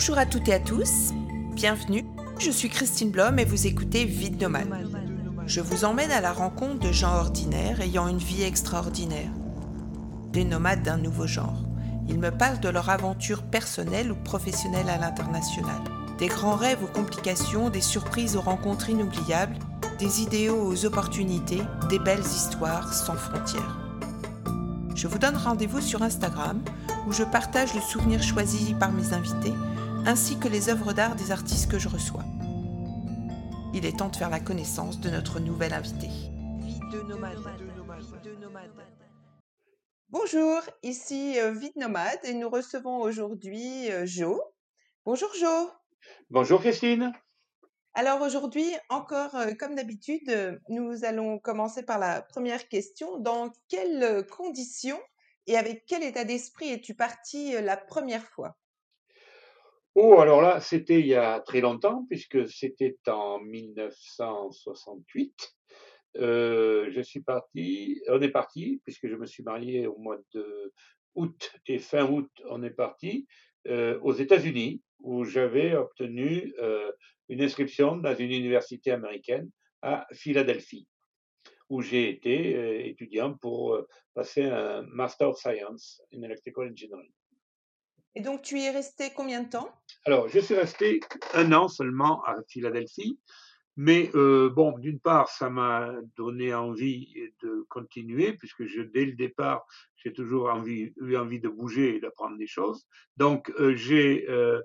Bonjour à toutes et à tous, bienvenue. Je suis Christine Blom et vous écoutez Vide Nomade. Je vous emmène à la rencontre de gens ordinaires ayant une vie extraordinaire. Des nomades d'un nouveau genre. Ils me parlent de leur aventure personnelle ou professionnelle à l'international. Des grands rêves aux complications, des surprises aux rencontres inoubliables, des idéaux aux opportunités, des belles histoires sans frontières. Je vous donne rendez-vous sur Instagram où je partage le souvenir choisi par mes invités ainsi que les œuvres d'art des artistes que je reçois. Il est temps de faire la connaissance de notre nouvel invité. Vie de nomade. Bonjour, ici euh, Vide Nomade et nous recevons aujourd'hui euh, Jo. Bonjour Jo. Bonjour Christine. Alors aujourd'hui, encore euh, comme d'habitude, nous allons commencer par la première question. Dans quelles conditions et avec quel état d'esprit es-tu parti la première fois? Oh, alors là, c'était il y a très longtemps, puisque c'était en 1968. Euh, je suis parti, on est parti, puisque je me suis marié au mois de août et fin août, on est parti euh, aux États-Unis, où j'avais obtenu euh, une inscription dans une université américaine à Philadelphie, où j'ai été étudiant pour passer un Master of Science in Electrical Engineering. Et donc, tu y es resté combien de temps? Alors, je suis resté un an seulement à Philadelphie. Mais euh, bon, d'une part, ça m'a donné envie de continuer, puisque je, dès le départ, j'ai toujours eu envie de bouger et d'apprendre des choses. Donc, euh, j'ai euh,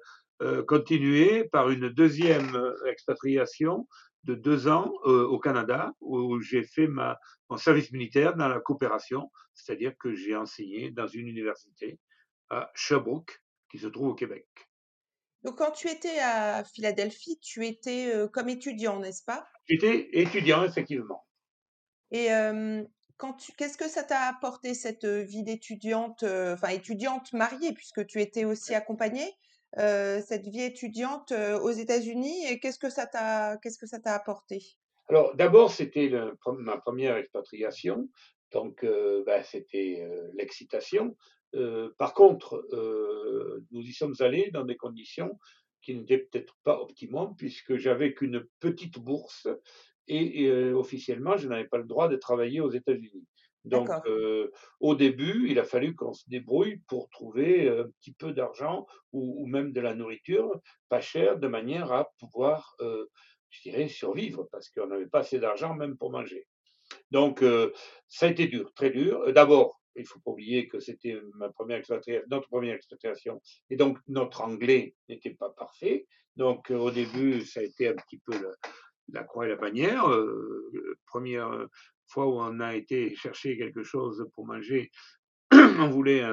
continué par une deuxième expatriation de deux ans au Canada, où j'ai fait mon service militaire dans la coopération, c'est-à-dire que j'ai enseigné dans une université à Sherbrooke, qui se trouve au Québec. Donc, quand tu étais à Philadelphie, tu étais comme étudiant, n'est-ce pas? J'étais étudiant, effectivement. Et quand tu, qu'est-ce que ça t'a apporté cette vie d'étudiante, enfin étudiante mariée, puisque tu étais aussi accompagnée, cette vie étudiante aux États-Unis, et qu'est-ce que ça t'a, qu'est-ce que ça t'a apporté? Alors, d'abord, c'était ma première expatriation, donc bah, c'était l'excitation. Euh, par contre, euh, nous y sommes allés dans des conditions qui n'étaient peut-être pas optimales, puisque j'avais qu'une petite bourse et, euh, officiellement, je n'avais pas le droit de travailler aux États-Unis. Donc, au début, il a fallu qu'on se débrouille pour trouver un petit peu d'argent ou, ou, même de la nourriture pas chère, de manière à pouvoir, je dirais, survivre, parce qu'on n'avait pas assez d'argent même pour manger. Donc, ça a été dur, très dur. D'abord, il faut pas oublier que c'était notre première expatriation, et donc notre anglais n'était pas parfait. Donc euh, au début, ça a été un petit peu la, croix et la bannière. Euh, première fois où on a été chercher quelque chose pour manger, on voulait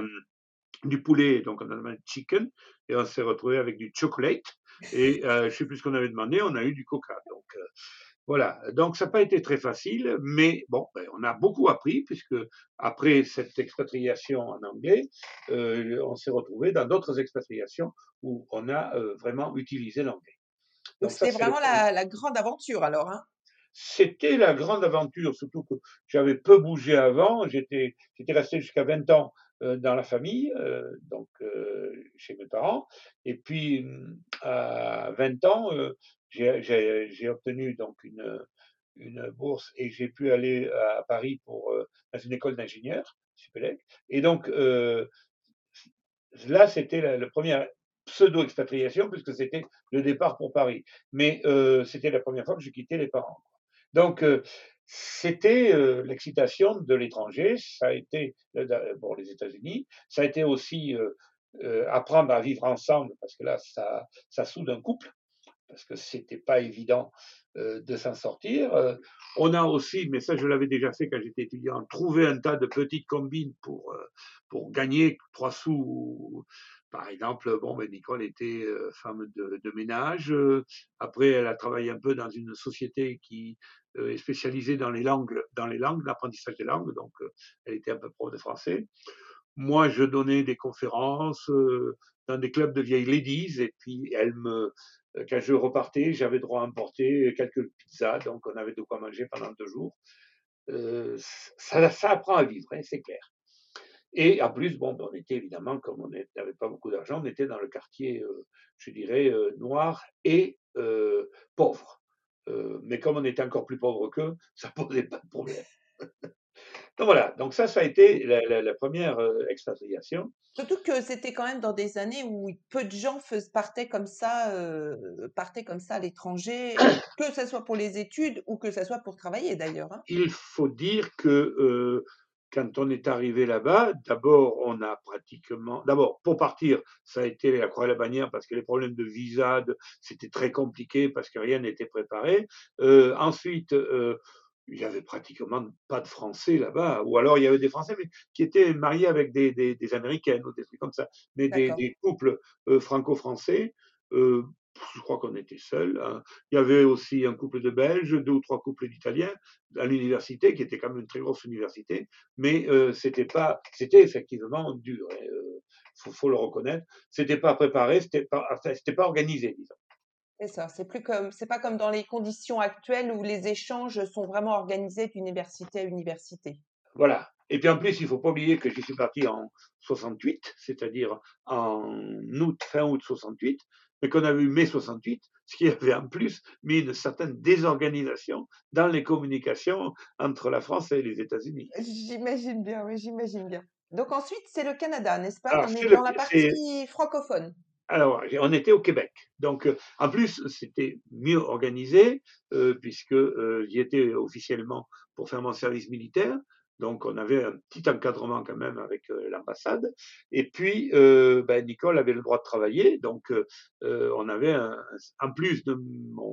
du poulet, donc on a demandé chicken, et on s'est retrouvé avec du chocolate. Et euh, je sais plus ce qu'on avait demandé, on a eu du coca. Donc voilà, donc ça n'a pas été très facile, mais bon, ben, on a beaucoup appris, puisque après cette expatriation en anglais, euh, on s'est retrouvé dans d'autres expatriations où on a euh, vraiment utilisé l'anglais. Donc c'était vraiment la, grande aventure alors hein? C'était la grande aventure, surtout que j'avais peu bougé avant, j'étais resté jusqu'à 20 ans euh, dans la famille, donc chez mes parents, et puis à 20 ans, j'ai obtenu donc une, une bourse et j'ai pu aller à Paris pour, euh, dans une école d'ingénieurs, Et donc, euh, là, c'était la, première pseudo-expatriation, puisque c'était le départ pour Paris. Mais euh, c'était la première fois que je quittais les parents. Donc, c'était l'excitation de l'étranger, ça a été, bon, les États-Unis, ça a été aussi apprendre à vivre ensemble, parce que là, ça, ça soude un couple parce que c'était pas évident euh, de s'en sortir. Euh, on a aussi, mais ça je l'avais déjà fait quand j'étais étudiant, trouvé un tas de petites combines pour, euh, pour gagner trois sous. Par exemple, bon, ben Nicole était femme de, ménage. après, elle a travaillé un peu dans une société qui est spécialisée dans les langues, dans les langues, l'apprentissage des langues. Donc, elle était un peu prof de français. Moi, je donnais des conférences des clubs de vieilles ladies, et puis elle me, euh, quand je repartais, j'avais droit à emporter quelques pizzas, donc on avait de quoi manger pendant deux jours. Euh, ça, ça, apprend à vivre, hein, c'est clair. Et en plus, bon, ben, on était évidemment, comme on n'avait pas beaucoup d'argent, on était dans le quartier, euh, je dirais, noir et pauvre. mais comme on était encore plus pauvre qu'eux, ça posait pas de problème. donc voilà, donc ça, ça a été la, première expatriation. Surtout que c'était quand même dans des années où peu de gens partaient comme ça, partaient comme ça à l'étranger, que ce soit pour les études ou que ce soit pour travailler d'ailleurs. Hein. Il faut dire que quand on est arrivé là-bas, d'abord, on a pratiquement. D'abord, pour partir, ça a été la croix et la bannière parce que les problèmes de visa, c'était très compliqué parce que rien n'était préparé. Euh, ensuite, euh, il n'y avait pratiquement pas de Français là-bas, ou alors il y avait des Français mais qui étaient mariés avec des, des, Américaines ou des trucs comme ça, mais des, couples euh, franco-français je crois qu'on était seuls. Hein. Il y avait aussi un couple de Belges, deux ou trois couples d'Italiens à l'université, qui était quand même une très grosse université, mais euh, c'était pas, c'était effectivement dur. Il euh, faut, le reconnaître. C'était pas préparé, c'était pas, c'était pas organisé, disons. C'est ça. C'est plus comme, c'est pas comme dans les conditions actuelles où les échanges sont vraiment organisés d'université à université. Voilà. Et puis en plus, il faut pas oublier que je suis parti en 68, c'est-à-dire en août, fin août 68 mais qu'on a eu mai 68, ce qui avait en plus mis une certaine désorganisation dans les communications entre la France et les États-Unis. J'imagine bien, oui, j'imagine bien. Donc ensuite, c'est le Canada, n'est-ce pas? On est, dans la partie francophone. Alors, on était au Québec. Donc, euh, en plus, c'était mieux organisé, euh, puisque euh, j'y étais officiellement pour faire mon service militaire. Donc, on avait un petit encadrement quand même avec euh, l'ambassade. Et puis, euh, ben, Nicole avait le droit de travailler. Donc, on avait, un, en plus de mon.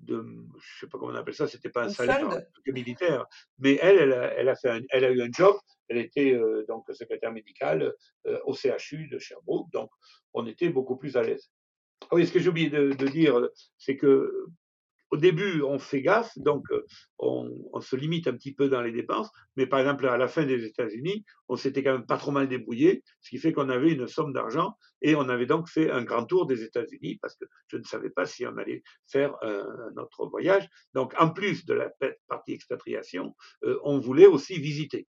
De, je sais pas comment on appelle ça, c'était pas un salaire militaire, mais elle, elle a, fait elle a eu un job. Elle était donc secrétaire médicale au CHU de Sherbrooke, donc on était beaucoup plus à l'aise. Ah oui, ce que j'ai oublié de, de dire, c'est que au début, on fait gaffe, donc euh, on, se limite un petit peu dans les dépenses, mais par exemple, à la fin des États-Unis, on s'était quand même pas trop mal débrouillé, ce qui fait qu'on avait une somme d'argent et on avait donc fait un grand tour des États-Unis parce que je ne savais pas si on allait faire un, autre voyage. Donc, en plus de la partie expatriation, euh, on voulait aussi visiter,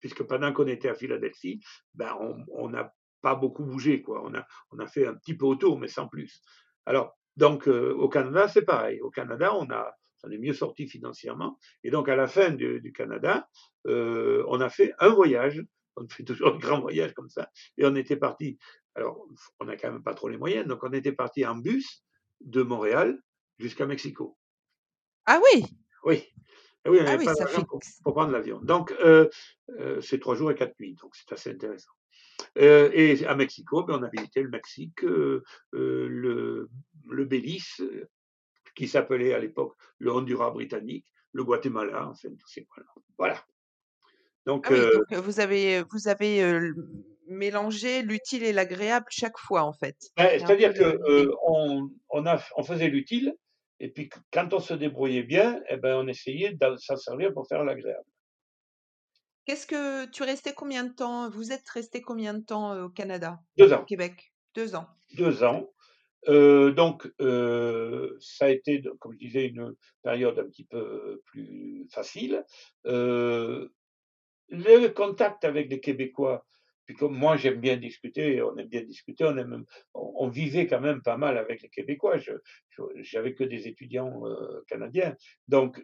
puisque pendant qu'on était à Philadelphie, ben, on n'a pas beaucoup bougé, quoi. On a, on a fait un petit peu autour, mais sans plus. Alors, donc, euh, au Canada, c'est pareil. Au Canada, on a, on est mieux sorti financièrement. Et donc, à la fin du, Canada, euh, on a fait un voyage. On fait toujours un grand voyage comme ça. Et on était parti. Alors, on n'a quand même pas trop les moyens. Donc, on était parti en bus de Montréal jusqu'à Mexico. Ah oui? Oui. Ah oui, on n'avait ah pas d'argent pour, pour, prendre l'avion. Donc, euh, c'est trois jours et quatre nuits. Donc, c'est assez intéressant. Euh, et à Mexico, ben, on a visité le Mexique, euh, euh, le, le Belize, qui s'appelait à l'époque le Honduras britannique, le Guatemala, enfin, tous ces points-là. Voilà. Donc, ah donc, vous avez, vous avez mélangé l'utile et l'agréable chaque fois, en fait. Ben, c'est-à-dire qu'on on, on faisait l'utile, et puis quand on se débrouillait bien, eh ben, on essayait de s'en servir pour faire l'agréable. Qu'est-ce que tu restais combien de temps Vous êtes resté combien de temps au Canada? Deux ans. Au Québec Deux ans. Deux ans. donc, ça a été, comme je disais, une période un petit peu plus facile. le contact avec les Québécois puis comme moi j'aime bien discuter, on aime bien discuter, on, aime, on, vivait quand même pas mal avec les Québécois. Je, j'avais que des étudiants canadiens. Donc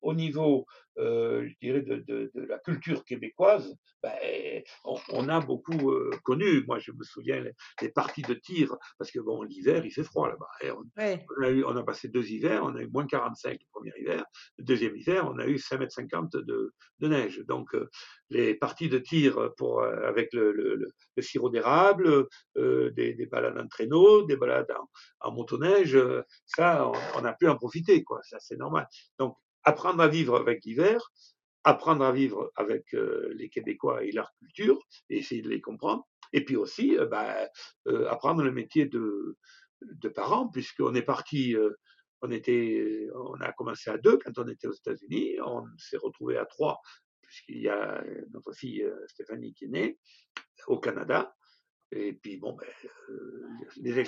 au niveau, euh, je dirais, de, de, de, la culture québécoise, ben, on, on, a beaucoup euh, connu. Moi je me souviens des parties de tir, parce que bon l'hiver il fait froid là-bas. On, on, a eu, on a passé deux hivers, on a eu moins 45 le premier hiver, le deuxième hiver on a eu 5 mètres 50 de, de neige. Donc les parties de tir pour avec le, le, le sirop d'érable, euh, des, des, balades en traîneau, des balades en, en motoneige, ça, on, a pu en profiter, quoi. Ça, c'est normal. Donc, apprendre à vivre avec l'hiver, apprendre à vivre avec euh, les Québécois et leur culture, et essayer de les comprendre. Et puis aussi, euh, bah, euh, apprendre le métier de, de parent, puisqu'on est parti, on était, on a commencé à deux quand on était aux États-Unis, on s'est retrouvé à trois puisqu'il y a notre fille Stéphanie qui est née au Canada. Et puis, bon, ben, euh, les,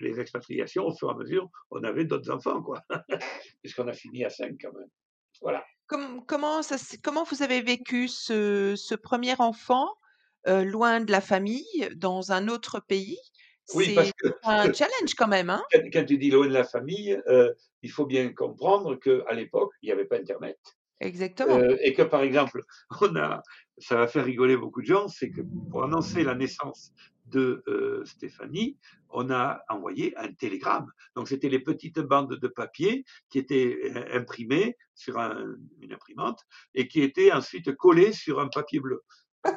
les, expatriations, au fur et à mesure, on avait d'autres enfants, quoi. Puisqu'on a fini à cinq quand même. Voilà. comment, ça, comment vous avez vécu ce, ce premier enfant loin de la famille, dans un autre pays, Oui, parce que un challenge quand même, hein? quand quand tu dis loin de la famille, heu, il faut bien comprendre qu'à l'époque, il y avait pas internet, Exactement. heu et que, par exemple, on a ça va faire rigoler beaucoup de gens, c'est que pour annoncer la naissance de, heu, Stéphanie, on a envoyé un télégramme. Donc c'était les petites bandes de papier qui étaient, im imprimées sur un une imprimante et qui étaient ensuite collées sur un papier bleu.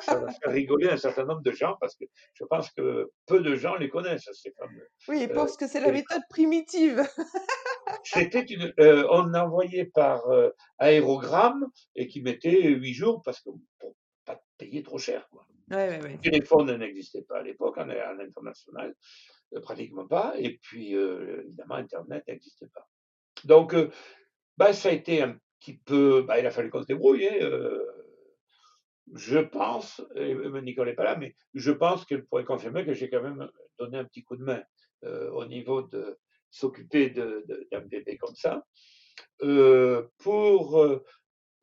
Ça va faire rigoler un certain nombre de gens parce que je pense que peu de gens les connaissent, fameux, Oui, ils pensent que c'est la méthode primitive. C'était une, heu, on envoyait par, heu, aérogramme et qui mettait 8 jours parce que pour pas payer trop cher, quoi. Ouais, ouais, ouais. Le téléphone n'existait pas à l'époque, en à l'international, heu, pratiquement pas et puis, évidemment internet n'existait pas. Donc, bah, ça a été un petit peu bah, il a fallu qu'on se débrouille, hein, je pense et Nicole est pas là, mais je pense qu'elle pourrait confirmer que j'ai quand même donné un petit coup de main, heu, au niveau de s'occuper d'un bébé comme ça. Heu, pour, heu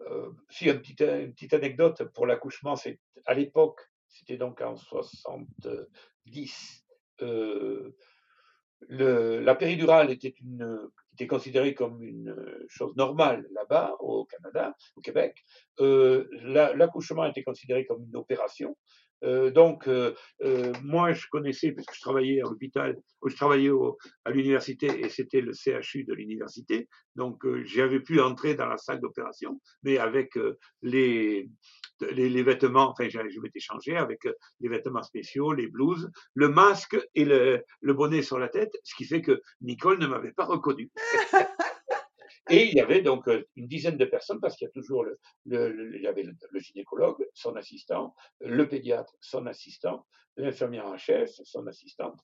heu, si un petit une petite anecdote pour l'accouchement, c'est à l'époque, c'était donc en 70, heu, le la péridurale était une était considérée comme une, chose normale là-bas au Canada, au Québec. L'a l'accouchement était considéré comme une opération. Heu, donc heu heu, moi je connaissais puisque je travaillais à l'hôpital, je travaillais au à l'université et c'était le CHU de l'université. Donc heu, j'avais pu entrer dans la salle d'opération, mais avec, les les les vêtements, enfin je je m'étais changé avec, les vêtements spéciaux, les blouses, le masque et le le bonnet sur la tête, ce qui fait que Nicole ne m'avait pas reconnu. Et il y avait donc, heu, une dizaine de personnes parce qu'il y a toujours le le le il y avait le gynécologue, son assistant, le pédiatre, son assistant, l'infirmière en chef, son assistante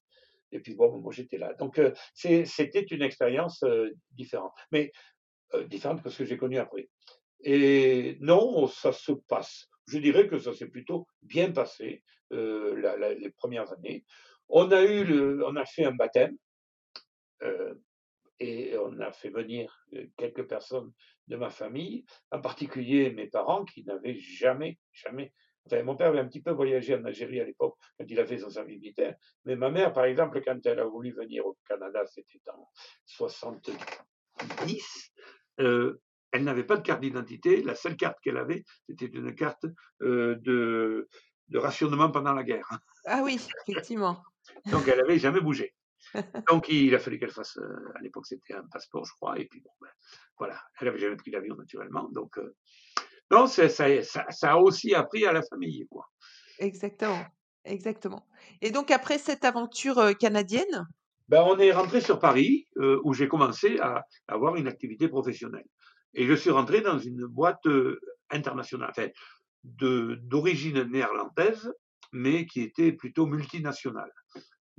et puis bon, moi j'étais là. Donc, c'est c'était une expérience, heu, différente, mais, heu, différente que ce que j'ai connu après. Et non, ça se passe. Je dirais que ça s'est plutôt bien passé, heu, la la les premières années. On a eu le on a fait un baptême, heu et on a fait venir, heu, quelques personnes de ma famille, en particulier mes parents qui n'avaient jamais, jamais enfin mon père avait un petit peu voyagé en Algérie à l'époque, quand il a fait son service militaire, mais ma mère, par exemple, quand elle a voulu venir au Canada, c'était en 70, heu, elle n'avait pas de carte d'identité. La seule carte qu'elle avait, c'était une carte, heu, de de rationnement pendant la guerre. Ah oui, effectivement. Donc elle avait jamais bougé. Donc il a fallu qu'elle fasse, heu, à l'époque c'était un passeport je crois et puis bon, ben, voilà. Elle avait jamais pris l'avion naturellement donc heu, non ça ça ça a aussi appris à la famille quoi. Exactement, exactement. Et donc après cette aventure, heu, canadienne? Ben, on est rentré sur Paris, où j'ai commencé à avoir une activité professionnelle et je suis rentré dans une boîte, internationale, enfin d'origine néerlandaise, mais qui était plutôt multinationale.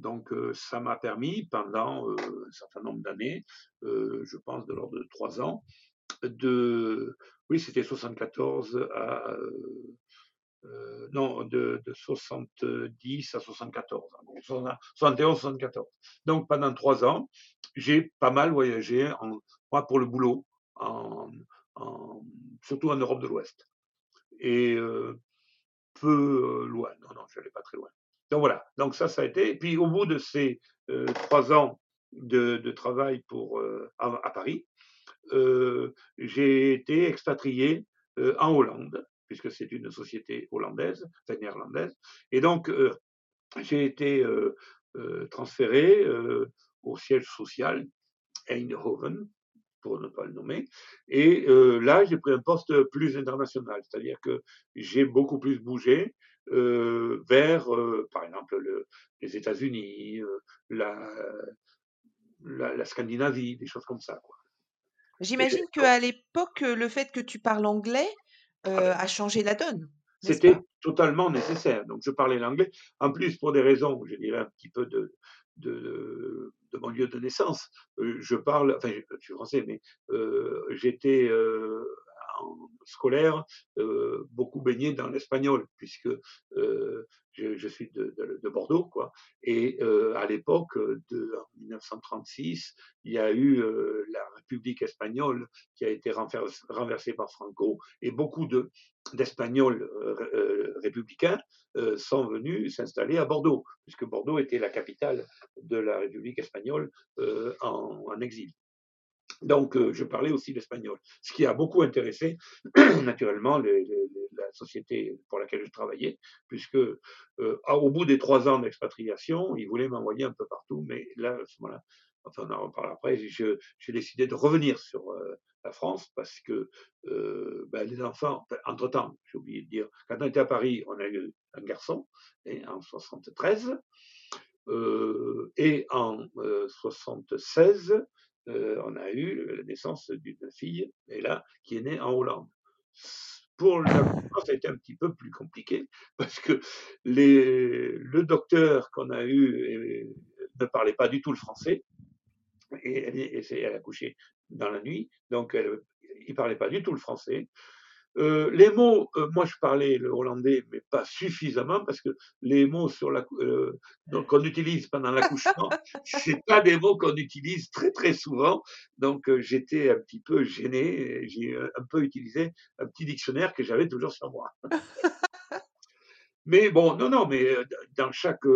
Donc heu, ça m'a permis pendant, heu, un certain nombre d'années, heu, je pense de l'ordre de 3 ans, de oui c'était 74 à, non de de 70 à 74, en gros, soixante 71-74. Donc pendant 3 ans, j'ai pas mal voyagé moi pour le boulot, surtout en Europe de l'Ouest et peu, loin, non, non, j'allais pas très loin. Donc voilà, donc ça, ça a été. Puis au bout de ces, heu, 3 ans de travail pour, heu, à Paris, heu, j'ai été expatrié, en Hollande, puisque c'est une société hollandaise, enfin néerlandaise. Et donc j'ai été, transféré, au siège social Eindhoven, pour ne pas le nommer. Et là, j'ai pris un poste plus international. C'est-à-dire que j'ai beaucoup plus bougé, heu, vers, heu, par exemple, le les États-Unis, heu, la la la Scandinavie, des choses comme ça, J'imagine qu'à l'époque, le fait que tu parles anglais, ah beh a changé la donne, C'était totalement nécessaire. Donc je parlais l'anglais. En plus, pour des raisons, je dirais, un petit peu de de de mon lieu de naissance, je parle enfin, je suis français, mais j'étais, scolaire, beaucoup baigné dans l'espagnol, puisque je, suis de, Bordeaux, quoi. Et à l'époque, de, en 1936, il y a eu la République espagnole qui a été renversée par Franco, et beaucoup de, d'Espagnols républicains sont venus s'installer à Bordeaux, puisque Bordeaux était la capitale de la République espagnole en exil. Donc, euh, je parlais aussi l'espagnol, ce qui a beaucoup intéressé, naturellement, la société pour laquelle je travaillais, puisque euh, au bout des trois ans d'expatriation, ils voulaient m'envoyer un peu partout, mais là, à ce moment-là, enfin, on en reparle après, j'ai décidé de revenir sur euh, la France parce que ben, les enfants, entre-temps, j'ai oublié de dire, quand on était à Paris, on a eu un garçon, et, en 73, et en 76, euh, on a eu la naissance d'une fille, et là, qui est née en Hollande. Pour France, ça a été un petit peu plus compliqué parce que le docteur qu'on a eu ne parlait pas du tout le français et elle, elle a couché dans la nuit, donc il ne parlait pas du tout le français. Euh, les mots, euh, moi je parlais le hollandais, mais pas suffisamment parce que les mots sur la, euh, qu'on utilise pendant l'accouchement, c'est pas des mots qu'on utilise très très souvent. Donc j'étais un petit peu gêné. J'ai un peu utilisé un petit dictionnaire que j'avais toujours sur moi. Mais bon, non, non, mais dans chaque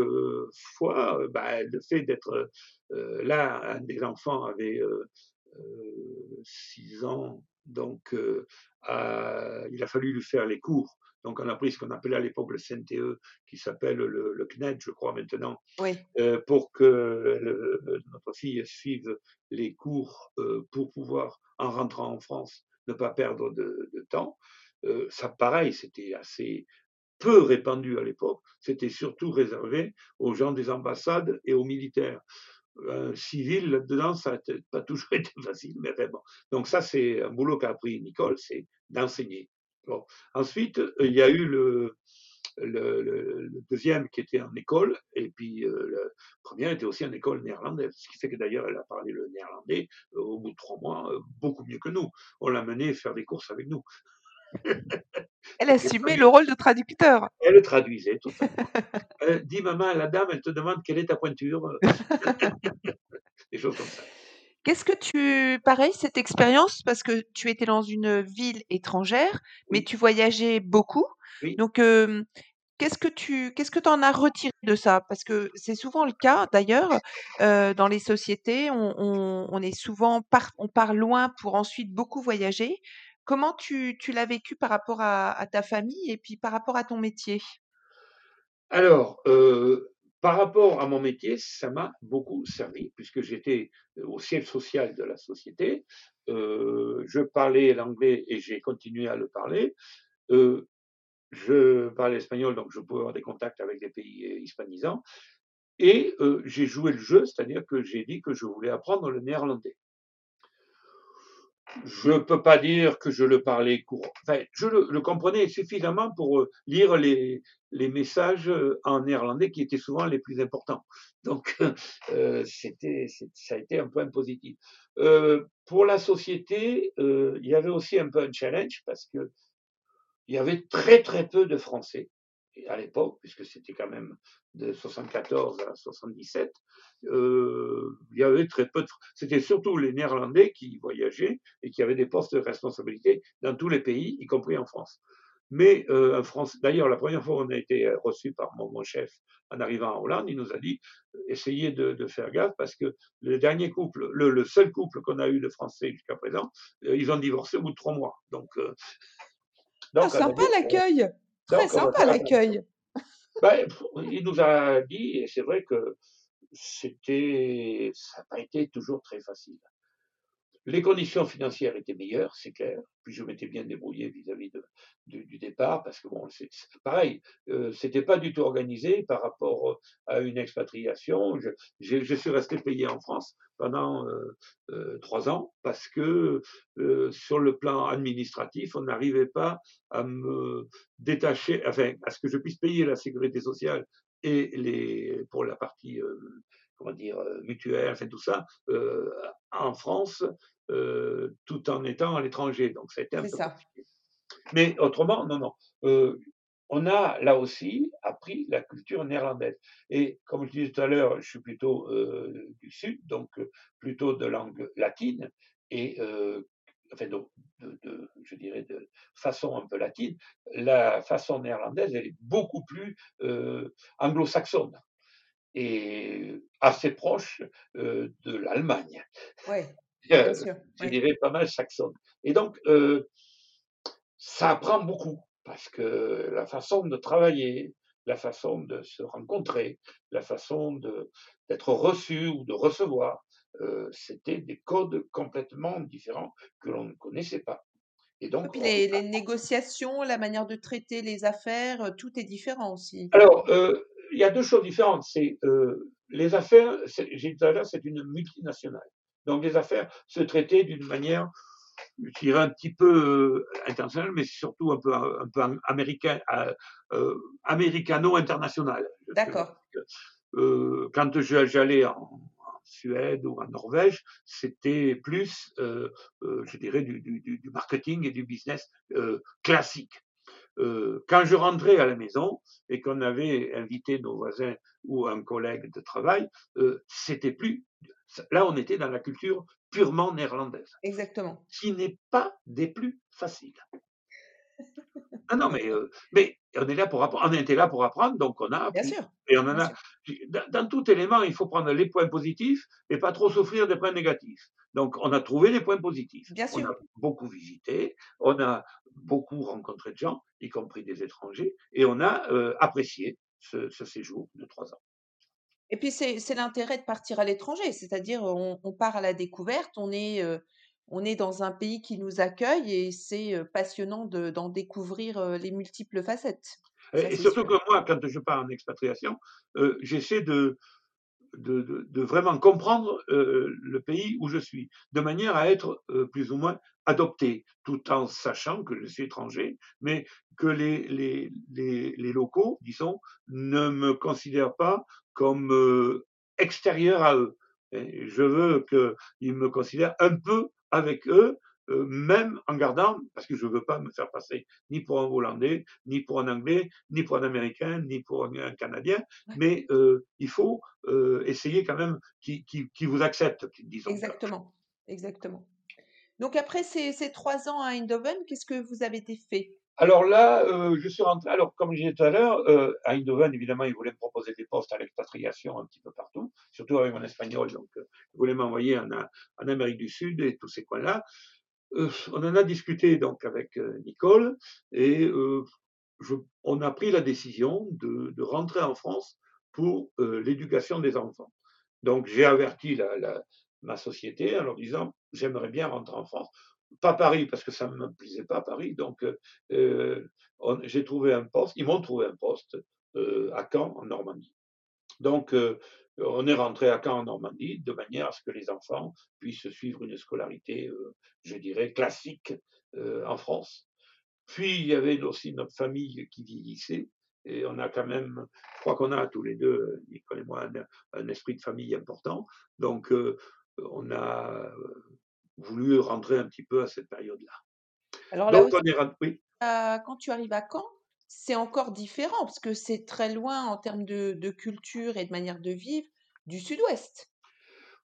fois, bah, le fait d'être là, un des enfants avait six ans, donc, euh, il a fallu lui faire les cours. Donc, on a pris ce qu'on appelait à l'époque le CNTE, qui s'appelle le, CNED, je crois maintenant, euh, pour que notre fille suive les cours euh, pour pouvoir, en rentrant en France, ne pas perdre de, de temps. ça, pareil, c'était assez peu répandu à l'époque. C'était surtout réservé aux gens des ambassades et aux militaires. Euh, civil là-dedans, ça n'a pas toujours été facile, mais vraiment. Donc ça, c'est un boulot qu'a appris Nicole, c'est d'enseigner. Bon. Ensuite, euh, il y a eu le, deuxième qui était en école, et puis euh, le premier était aussi en école néerlandaise, ce qui fait que d'ailleurs elle a parlé le néerlandais au bout de trois mois beaucoup mieux que nous. On l'a menée faire des courses avec nous. Elle assumait le rôle de traducteur. Elle traduisait tout euh, dis maman, la dame, elle te demande quelle est ta pointure. Des choses comme ça. Qu'est-ce que tu, pareil, cette expérience, parce que tu étais dans une ville étrangère, mais tu voyageais beaucoup. Donc, qu'est-ce que tu, qu'est-ce que en as retiré de ça? Parce que c'est souvent le cas, d'ailleurs, dans les sociétés, on, est souvent, on part loin pour ensuite beaucoup voyager. Comment tu, l'as vécu par rapport à, ta famille et puis par rapport à ton métier? Alors, euh, par rapport à mon métier, ça m'a beaucoup servi puisque j'étais euh, au siège social de la société. Euh, je parlais l'anglais et j'ai continué à le parler. je parlais espagnol, donc je pouvais avoir des contacts avec des pays hispanisants. Et j'ai joué le jeu, c'est-à-dire que j'ai dit que je voulais apprendre le néerlandais je ne peux pas dire que je le parlais courant. Enfin, je le, comprenais suffisamment pour euh, lire les, les, messages euh, en néerlandais qui étaient souvent les plus importants. Donc, euh, ça a été un point positif. Euh, pour la société, euh, il y avait aussi un peu un challenge parce que il y avait très très peu de Français à l'époque, puisque c'était quand même de 74 à 77, euh, il y avait très peu de... C'était surtout les Néerlandais qui voyageaient et qui avaient des postes de responsabilité dans tous les pays, y compris en France. Mais euh, France, d'ailleurs, la première fois où on a été reçu par mon, chef en arrivant en Hollande, il nous a dit essayez de, faire gaffe parce que le dernier couple, le, seul couple qu'on a eu de Français jusqu'à présent, euh, ils ont divorcé au bout de trois mois. Donc, euh, donc ah, sympa l'accueil. Très sympa l'accueil. Ben, il nous a dit, et c'est vrai que c'était, ça n'a pas été toujours très facile. Les conditions financières étaient meilleures, c'est clair. Puis je m'étais bien débrouillé vis-à-vis du, départ, parce que bon, c'est pareil, euh, c'était pas du tout organisé par rapport euh, à une expatriation. Je, suis resté payé en France pendant euh, euh trois ans parce que sur le plan administratif, on n'arrivait pas à me détacher, enfin, à ce que je puisse payer la sécurité sociale et les, pour la partie comment dire, mutuelles, enfin tout ça, en France, tout en étant à l'étranger. Donc ça a été un peu ça. compliqué. Mais autrement, non, non. on a là aussi appris la culture néerlandaise. Et comme je disais tout à l'heure, je suis plutôt du sud, donc plutôt de langue latine. Et enfin, donc, de, je dirais, de façon un peu latine, la façon néerlandaise, elle est beaucoup plus euh, anglo-saxonne et assez proche euh, de l'Allemagne. Oui, euh, je dirais pas mal saxonne. Et donc, ça apprend beaucoup parce que la façon de travailler, la façon de se rencontrer, la façon d'être reçu ou de recevoir, euh, c'était des codes complètement différents que l'on ne connaissait pas. Et donc, puis les, négociations, la manière de traiter les affaires, tout est différent aussi. Alors, euh, il y a deux choses différentes. C'est les affaires, j'ai dit tout à l'heure, c'est une multinationale. Donc, les affaires se traitaient d'une manière, je dirais un petit peu internationale, mais surtout un peu, un peu américain, américano-internationale. D'accord. quand j'allais en, Suède ou en Norvège, c'était plus, euh, euh, je dirais, du, marketing et du business euh, classique. Quand je rentrais à la maison et qu'on avait invité nos voisins ou un collègue de travail, c'était plus. Là, on était dans la culture purement néerlandaise. Exactement. Qui n'est pas des plus faciles. Ah non, mais, mais on est là pour. On était là pour apprendre, donc on a Bien sûr. Et on en a. Dans, tout élément, il faut prendre les points positifs et pas trop souffrir des points négatifs. Donc, on a trouvé les points positifs. Bien sûr. On a beaucoup visité, on a beaucoup rencontré de gens, y compris des étrangers, et on a apprécié ce, séjour de trois ans. Et puis, c'est l'intérêt de partir à l'étranger, c'est-à-dire on, on, part à la découverte, on est on est dans un pays qui nous accueille et c'est passionnant d'en découvrir les multiples facettes. et, surtout que moi, quand je pars en expatriation, j'essaie de, de, vraiment comprendre le pays où je suis, de manière à être plus ou moins adopté, tout en sachant que je suis étranger, mais que les, les, les, locaux, disons, ne me considèrent pas comme extérieur à eux. je veux qu'ils me considèrent un peu avec eux, euh, même en gardant, parce que je ne veux pas me faire passer ni pour un Hollandais, ni pour un Anglais, ni pour un Américain, ni pour un, Canadien, mais euh, il faut euh, essayer quand même qu'ils vous acceptent, disons. Exactement, exactement. Donc après ces, ces trois ans à Eindhoven, qu'est-ce que vous avez fait? Alors là, je suis rentré. Alors, comme je disais tout à l'heure, à Eindhoven, évidemment, ils voulaient me proposer des postes à l'expatriation un petit peu partout, surtout avec mon espagnol. Donc, ils voulaient m'envoyer en, en, Amérique du Sud et tous ces coins-là. On en a discuté donc avec Nicole et je, on a pris la décision de, rentrer en France pour l'éducation des enfants. Donc, j'ai averti ma société en leur disant j'aimerais bien rentrer en France pas Paris parce que ça ne me plaisait pas Paris. Donc, euh, euh, j'ai trouvé un poste, ils m'ont trouvé un poste euh, à Caen, en Normandie. Donc, on est rentré à Caen, en Normandie, de manière à ce que les enfants puissent suivre une scolarité, je dirais, classique en France. Puis, il y avait aussi notre famille qui vieillissait. Et on a quand même, je crois qu'on a tous les deux, Nicole et moi, un, esprit de famille important. Donc, on a voulu rentrer un petit peu à cette période-là. Alors là, oui. quand tu arrives à Caen, c'est encore différent parce que c'est très loin en termes de, culture et de manière de vivre du sud-ouest.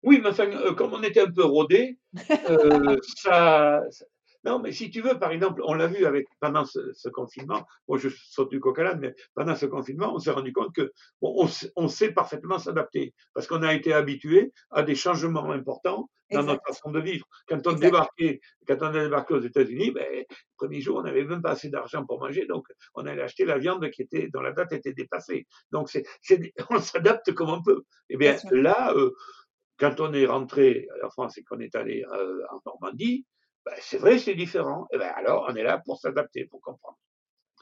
Oui, mais enfin, euh, comme on était un peu rodé, euh, ça, non, mais si tu veux, par exemple, on l'a vu avec pendant ce, confinement. Moi, je saute du coq à mais pendant ce confinement, on s'est rendu compte que bon, on, sait parfaitement s'adapter parce qu'on a été habitué à des changements importants dans notre façon de vivre. Quand on débarquait, quand on a débarqué aux États-Unis, ben, le premier jour, on n'avait même pas assez d'argent pour manger, donc on allait acheter la viande qui était dont la date était dépassée. Donc c'est, on s'adapte comme on peut. Et eh bien, là, euh, quand on est rentré en France et qu'on est allé euh, en Normandie, ben, c'est vrai, c'est différent. Et eh ben alors, on est là pour s'adapter, pour comprendre.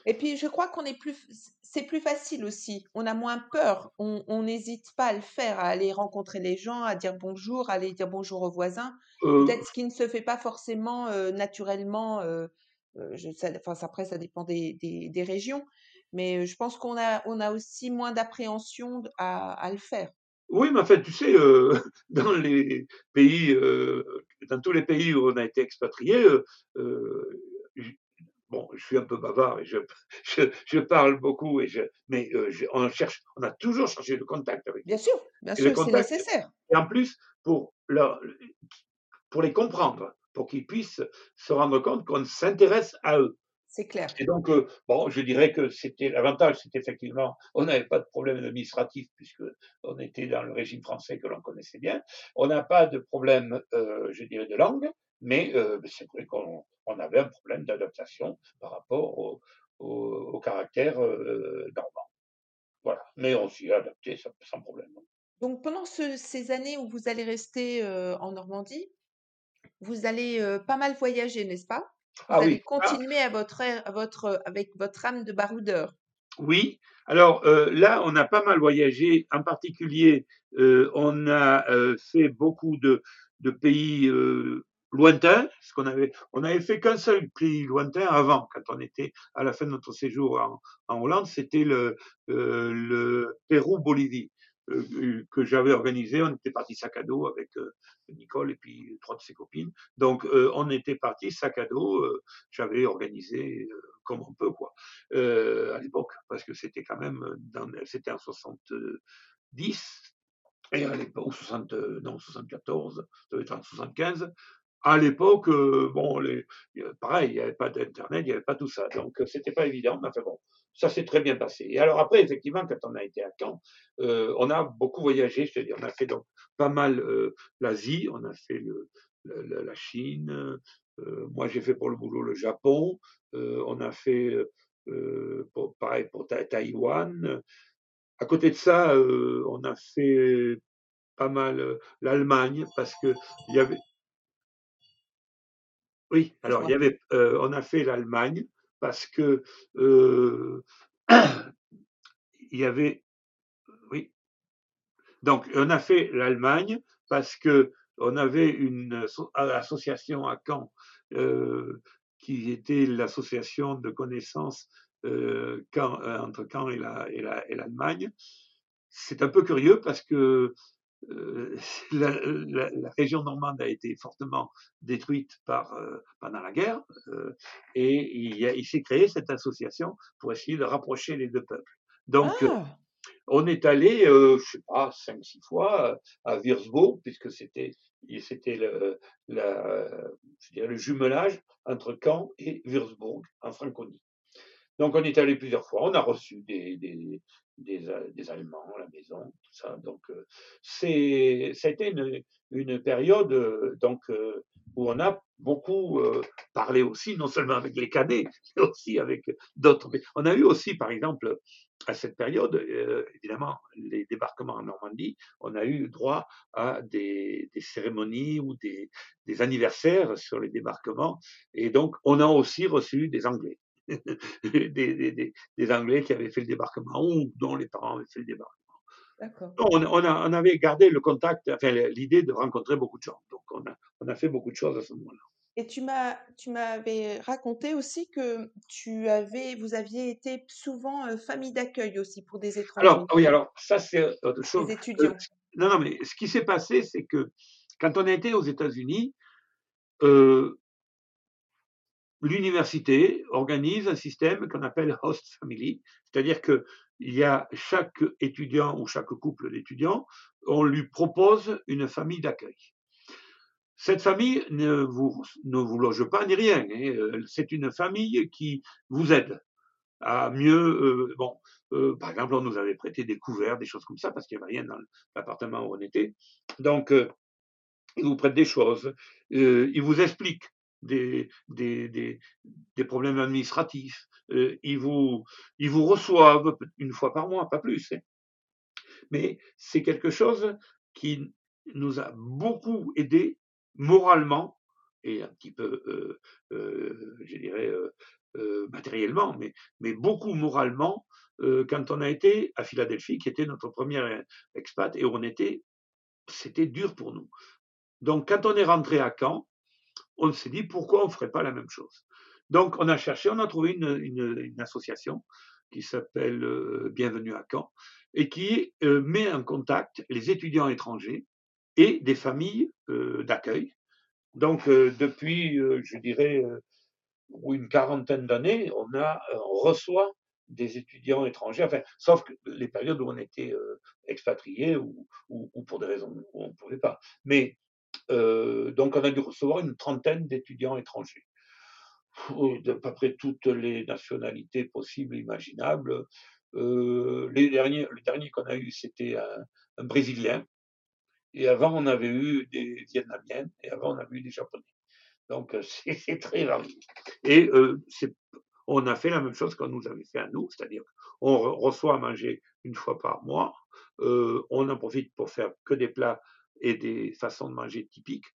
Et puis, je crois qu'on est plus, c'est plus facile aussi. On a moins peur. On n'hésite pas à le faire, à aller rencontrer les gens, à dire bonjour, à aller dire bonjour aux voisins. Euh Peut-être ce qui ne se fait pas forcément euh, naturellement. Euh, je, ça, enfin, après, ça dépend des, des, des, régions. Mais je pense qu'on a, on a aussi moins d'appréhension à, à, le faire. Oui, mais en fait, tu sais, euh, dans les pays, euh, dans tous les pays où on a été expatrié, euh, euh, bon, je suis un peu bavard et je, je, je parle beaucoup, et je, mais euh, je- on cherche, on a toujours cherché le contact avec Bien sûr, bien sûr, c'est nécessaire. et en plus, pour leur, pour les comprendre, pour qu'ils puissent se rendre compte qu'on s'intéresse à eux. C'est clair. Et donc, euh, bon, je dirais que c'était l'avantage, c'est effectivement, on n'avait pas de problème administratif puisque on était dans le régime français que l'on connaissait bien. On n'a pas de problème, euh, je dirais, de langue, mais euh, c'est vrai qu'on on avait un problème d'adaptation par rapport au, au, au caractère normand. Voilà. Mais on s'y est adapté sans, sans problème. Donc pendant ce- ces années où vous allez rester en Normandie, vous allez pas mal voyager, n'est-ce pas? Vous Ah allez oui, ah, continuer à votre, air- à votre, avec votre âme de baroudeur. Oui, alors euh, là, on a pas mal voyagé. En particulier, euh, on a euh, fait beaucoup de, de pays euh, lointains. Ce qu'on avait, on avait fait qu'un seul pays lointain avant, quand on était à la fin de notre séjour en, en Hollande, c'était le, euh, le Pérou-Bolivie euh, que j'avais organisé. On était parti sac à dos avec euh, Nicole et puis trois de ses copines. Donc, euh, on était parti sac à dos. euh, j'avais organisé euh, comme on peut, quoi euh, à l'époque, parce que c'était quand même, c'était en 70, et à l'époque, ou 60, non, 74, ça devait être en 75. À l'époque, euh, bon, les, pareil, il n'y avait pas d'internet, il n'y avait pas tout ça, donc euh, c'était pas évident, mais enfin bon, ça s'est très bien passé. Et alors après, effectivement, quand on a été à Caen, euh, on a beaucoup voyagé, dis, on a fait donc pas mal euh, l'Asie, on a fait le, la, la Chine, euh, moi j'ai fait pour le boulot le Japon, on a fait pour, pareil pour Ta- Taïwan. À côté de ça, on a fait pas mal l'Allemagne parce que il y avait, oui, alors il y avait, euh, on a fait l'Allemagne parce que euh, il y avait, oui, donc on a fait l'Allemagne parce que on avait une asso- association à Caen euh, qui était l'association de connaissances euh, Caen- euh, entre Caen et la- et la- et l'Allemagne. C'est un peu curieux parce que euh, la, la- la région normande a été fortement détruite par, euh, pendant la guerre euh, et il, s'est créé cette association pour essayer de rapprocher les deux peuples. Donc, euh, Ah, on est allé, euh, je sais pas, cinq, six fois euh, à Würzburg, puisque c'était c'était le, jumelage entre Caen et Würzburg en Franconie. Donc on est allé plusieurs fois, on a reçu des, des, des, euh, des Allemands la maison, tout ça. Donc euh, c'est été une, période euh, donc où on a beaucoup parlé aussi, non seulement avec les Canets, mais aussi avec d'autres. On a eu aussi, par exemple, à cette période, évidemment, les débarquements en Normandie, on a eu droit à des, cérémonies ou des anniversaires sur les débarquements, et donc on a aussi reçu des Anglais. Des, des, des, des Anglais qui avaient fait le débarquement ou dont les parents avaient fait le débarquement. Donc, on, on a, on avait gardé le contact, enfin l'idée de rencontrer beaucoup de gens. Donc on a, on a fait beaucoup de choses à ce moment-là. Et tu m'as, tu m'avais raconté aussi que tu avais, vous aviez été souvent euh, famille d'accueil aussi pour des Alors, étrangers, oui, alors ça c'est autre chose. des Euh, étudiants. non, non, mais ce qui s'est passé, c'est que quand on a été aux États-Unis, euh, l'université organise un système qu'on appelle host family, c'est-à-dire que il y a chaque étudiant ou chaque couple d'étudiants, on lui propose une famille d'accueil. Cette famille ne vous, ne vous loge pas ni rien. hein, euh, C'est une famille qui vous aide à mieux. euh, bon, euh, par exemple, on nous avait prêté des couverts, des choses comme ça, parce qu'il n'y avait rien dans l'appartement où on était. Donc, ils vous prêtent des choses, ils vous expliquent des, des, des, problèmes administratifs, euh, ils, vous, ils vous reçoivent une fois par mois, pas plus. hein. Mais c'est quelque chose qui nous a beaucoup aidé moralement et un petit peu, euh, euh, je dirais, matériellement, mais, mais beaucoup moralement quand on a été à Philadelphie, qui était notre première expat, et on était, c'était dur pour nous. Donc, quand on est rentré à Caen, on s'est dit pourquoi on ne ferait pas la même chose? Donc, on a cherché, on a trouvé une, association qui s'appelle euh, Bienvenue à Caen, et qui met en contact les étudiants étrangers et des familles d'accueil. Donc, depuis, je dirais, une quarantaine d'années, on, a, on reçoit des étudiants étrangers, enfin, sauf les périodes où on était expatriés ou, ou, pour des raisons où on ne pouvait pas. Mais donc, on a dû recevoir une trentaine d'étudiants étrangers d'à peu près toutes les nationalités possibles et imaginables. Euh, les derniers, le dernier qu'on a eu, c'était un, Brésilien. Et avant, on avait eu des Vietnamiennes. Et avant, on avait eu des Japonais. Donc, euh, c'est très varié. Et euh, on a fait la même chose qu'on nous avait fait à nous, c'est-à-dire on reçoit à manger une fois par mois. on en profite pour faire que des plats et des façons de manger typiques.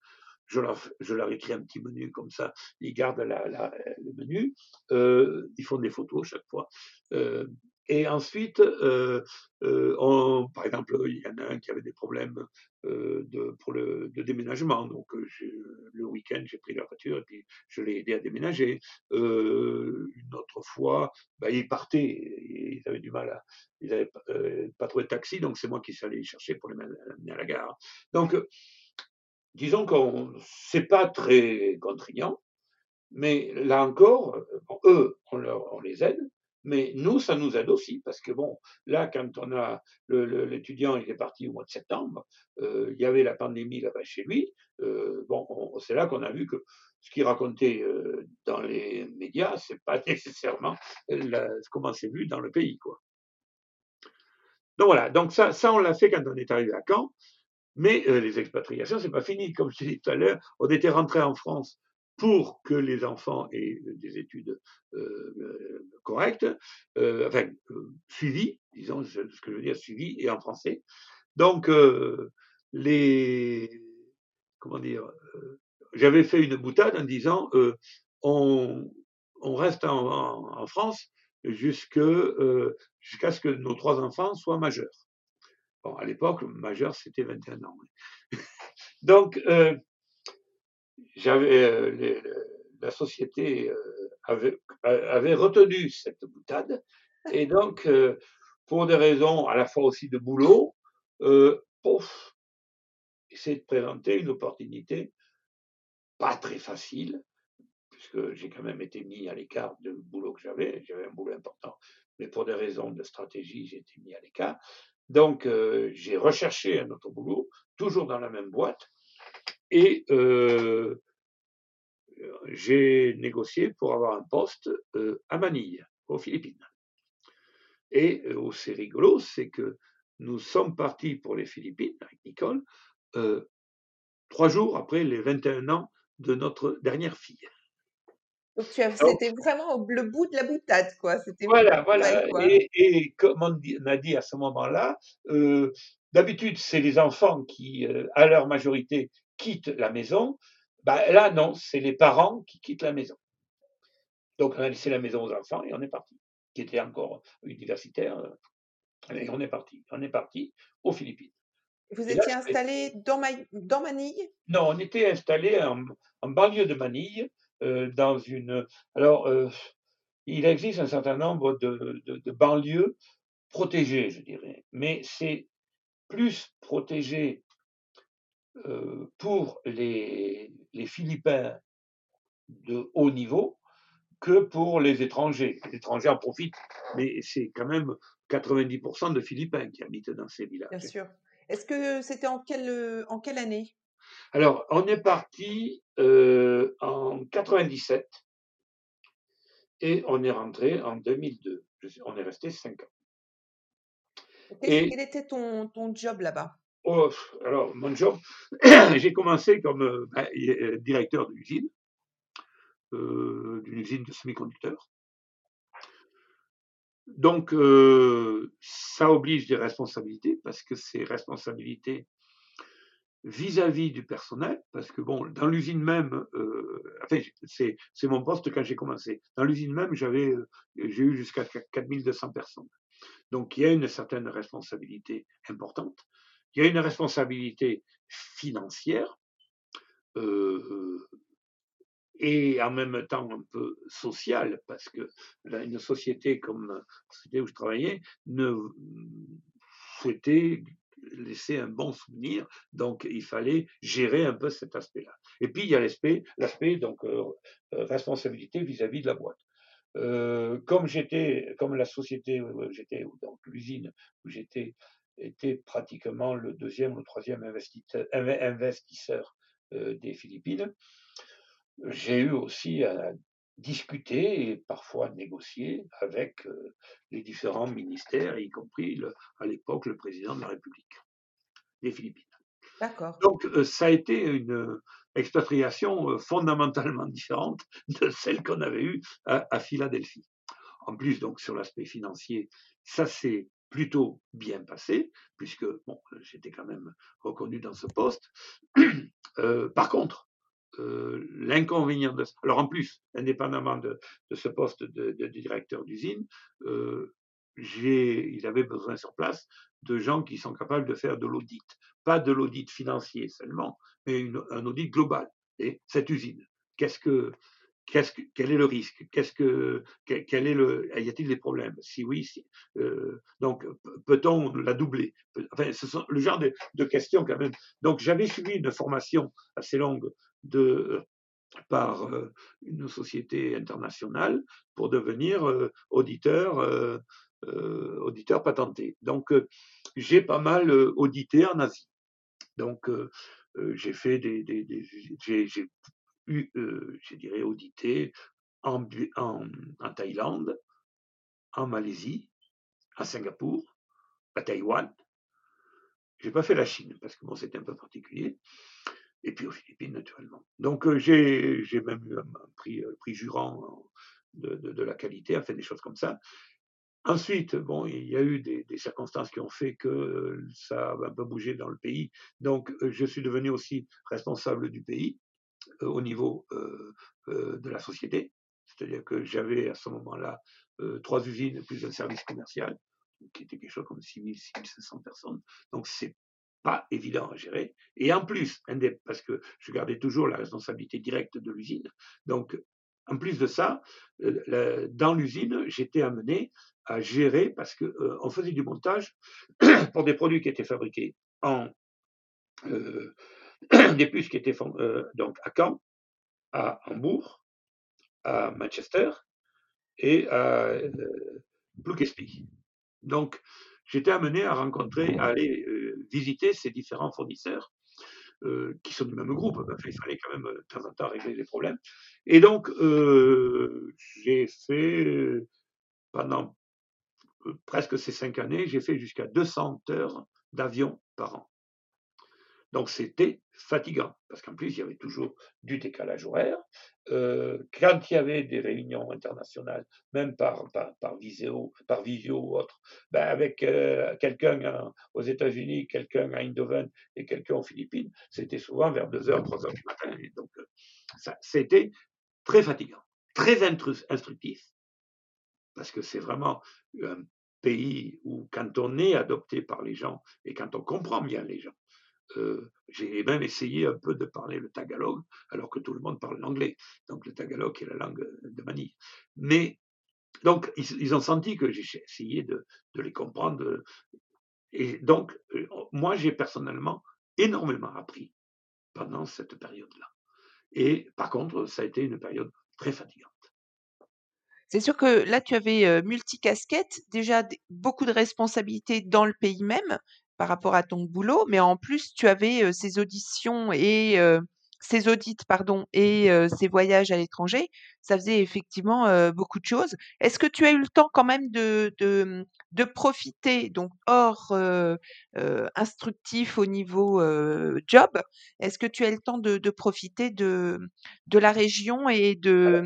Je leur, je leur écris un petit menu comme ça, ils gardent le menu, euh, ils font des photos chaque fois. Euh, et ensuite, euh, on, par exemple, il y en a un qui avait des problèmes de, pour le déménagement. Donc, le week-end, j'ai pris la voiture et puis je l'ai aidé à déménager. une autre fois, bah, ils partaient, ils avaient du mal à, ils n'avaient pas trouvé de taxi, donc c'est moi qui suis allé les chercher pour les amener à la gare. Donc, disons que c'est pas très contraignant, mais là encore, eux, on, les aide, mais nous, ça nous aide aussi, parce que bon, là, quand on a l'étudiant, il est parti au mois de septembre, euh, il y avait la pandémie là-bas chez lui. Euh, bon, c'est là qu'on a vu que ce qu'il racontait euh, dans les médias, c'est pas nécessairement ce comment c'est vu dans le pays, quoi. Donc voilà, donc ça, ça on l'a fait quand on est arrivé à Caen. Mais les expatriations, c'est pas fini. Comme je disais tout à l'heure, on était rentré en France pour que les enfants aient des études euh, correctes, euh, enfin suivies, disons ce que je veux dire, suivies et en français. Donc les comment dire, j'avais fait une boutade en disant on, on, reste en, France jusqu'à ce que nos trois enfants soient majeurs. Bon, à l'époque, majeur, c'était 21 ans. Donc, euh, j'avais, euh, la société euh, avait, avait, retenu cette boutade. Et donc, pour des raisons à la fois aussi de boulot, pouf, c'est de présenter une opportunité pas très facile, puisque j'ai quand même été mis à l'écart du boulot que j'avais. J'avais un boulot important, mais pour des raisons de stratégie, j'ai été mis à l'écart. Donc, euh, j'ai recherché un autre boulot, toujours dans la même boîte, et euh, j'ai négocié pour avoir un poste euh, à Manille, aux Philippines. Et c'est rigolo, c'est que nous sommes partis pour les Philippines avec Nicole trois jours après les 21 ans de notre dernière fille. Donc c'était vraiment le bout de la boutade, quoi. Voilà, voilà. Et, comme on, a dit à ce moment-là, euh, d'habitude c'est les enfants qui, euh, à leur majorité, quittent la maison. Bah, là, non, c'est les parents qui quittent la maison. Donc on a laissé la maison aux enfants et on est parti, qui était encore universitaire. Euh, et on est parti. On est parti aux Philippines. Vous étiez installé dans, dans Manille? Non, on était installé en, en banlieue de Manille, euh, dans une. Alors, euh, il existe un certain nombre de, de, banlieues protégées, je dirais, mais c'est plus protégé euh, pour les, les Philippins de haut niveau que pour les étrangers. Les étrangers en profitent, mais c'est quand même 90% de Philippins qui habitent dans ces villages. Bien sûr. Est-ce que c'était en quelle, en quelle année? Alors, on est parti euh, en 97 et on est rentré en 2002. On est resté cinq ans. Et, quel était ton, ton job là-bas? Oh, Alors, mon j'ai commencé comme euh, ben, euh, directeur d'usine, d'une usine de semi-conducteurs. Donc, ça oblige des responsabilités parce que ces responsabilités vis-à-vis du personnel, parce que bon, dans l'usine même, euh, c'est, c'est mon poste quand j'ai commencé. Dans l'usine même, euh, j'ai eu jusqu'à 4200 personnes. Donc, il y a une certaine responsabilité importante. Il y a une responsabilité financière euh, et en même temps un peu sociale, parce que une société comme la société où je travaillais ne souhaitait laisser un bon souvenir, donc il fallait gérer un peu cet aspect-là. Et puis il y a l'aspect, l'aspect donc euh, euh, responsabilité vis-à-vis de la boîte. Comme j'étais, comme la société où j'étais, donc l'usine où j'étais, était pratiquement le deuxième ou le troisième investisseur, investisseur des Philippines, j'ai eu aussi à discuter et parfois négocier avec les différents ministères, y compris à l'époque le président de la République des Philippines. D'accord. Donc ça a été une expatriation fondamentalement différente de celle qu'on avait eue à, Philadelphie. En plus, donc sur l'aspect financier, ça s'est plutôt bien passé, puisque bon, j'étais quand même reconnu dans ce poste. par contre, euh, l'inconvénient de alors en plus, indépendamment de, ce poste de, directeur d'usine, euh, il avait besoin sur place de gens qui sont capables de faire de l'audit, pas de l'audit financier seulement, mais un audit global. Et cette usine, qu'est-ce que quel est le risque? Qu'est-ce que, quel est le, y a-t-il des problèmes? Si oui, euh, donc peut-on la doubler? Enfin, ce sont le genre de, questions quand même. Donc j'avais suivi une formation assez longue de par euh, une société internationale pour devenir euh, auditeur, auditeur patenté. Donc j'ai pas mal audité en Asie. Donc j'ai fait des, eu, euh, je dirais, audité en, Thaïlande, en Malaisie, à Singapour, à Taïwan. J'ai pas fait la Chine parce que bon, c'était un peu particulier. Et puis aux Philippines, naturellement. Donc euh, j'ai même eu un, prix, euh, prix jurant de, la qualité, enfin des choses comme ça. Ensuite, bon, il y a eu des, des, circonstances qui ont fait que ça a un peu bougé dans le pays. Donc, je suis devenu aussi responsable du pays. Euh, au niveau euh, euh, de la société. C'est-à-dire que j'avais à ce moment-là trois usines plus un service commercial, qui était quelque chose comme 6 000, 500 personnes. Donc, c'est pas évident à gérer. Et en plus, parce que je gardais toujours la responsabilité directe de l'usine. Donc, en plus de ça, dans l'usine, j'étais amené à gérer parce que on faisait du montage pour des produits qui étaient fabriqués en des puces qui étaient euh, donc à Caen, à Hambourg, à Manchester et à euh, Donc, j'étais amené à rencontrer, à aller euh, visiter ces différents fournisseurs euh, qui sont du même groupe. il fallait quand même de temps en temps régler les problèmes. Et donc, j'ai fait pendant presque ces cinq années, j'ai fait jusqu'à 200 heures d'avion par an. Donc c'était fatigant, parce qu'en plus, il y avait toujours du décalage horaire. Euh, quand il y avait des réunions internationales, même par, par, visio, par visio ou autre, ben avec euh, quelqu'un aux États-Unis, quelqu'un à Eindhoven et quelqu'un aux Philippines, c'était souvent vers 2h, 3h du matin. donc, euh, ça, c'était très fatigant, très instructif, parce que c'est vraiment un pays où, quand on est adopté par les gens et quand on comprend bien les gens, euh, j'ai même essayé un peu de parler le tagalog, alors que tout le monde parle l'anglais. Donc le tagalog est la langue de Manille. Mais donc ils, ont senti que j'ai essayé de, les comprendre. Et donc euh, moi j'ai personnellement énormément appris pendant cette période-là. Et par contre, ça a été une période très fatigante. C'est sûr que là, tu avais euh, multicasquette, déjà beaucoup de responsabilités dans le pays même, par rapport à ton boulot, mais en plus, tu avais ces auditions et ces audits, pardon, et ces voyages à l'étranger. Ça faisait effectivement beaucoup de choses. Est-ce que tu as eu le temps quand même de, de, de profiter, donc hors instructif au niveau job, est-ce que tu as eu le temps de, de profiter de, de la région et de,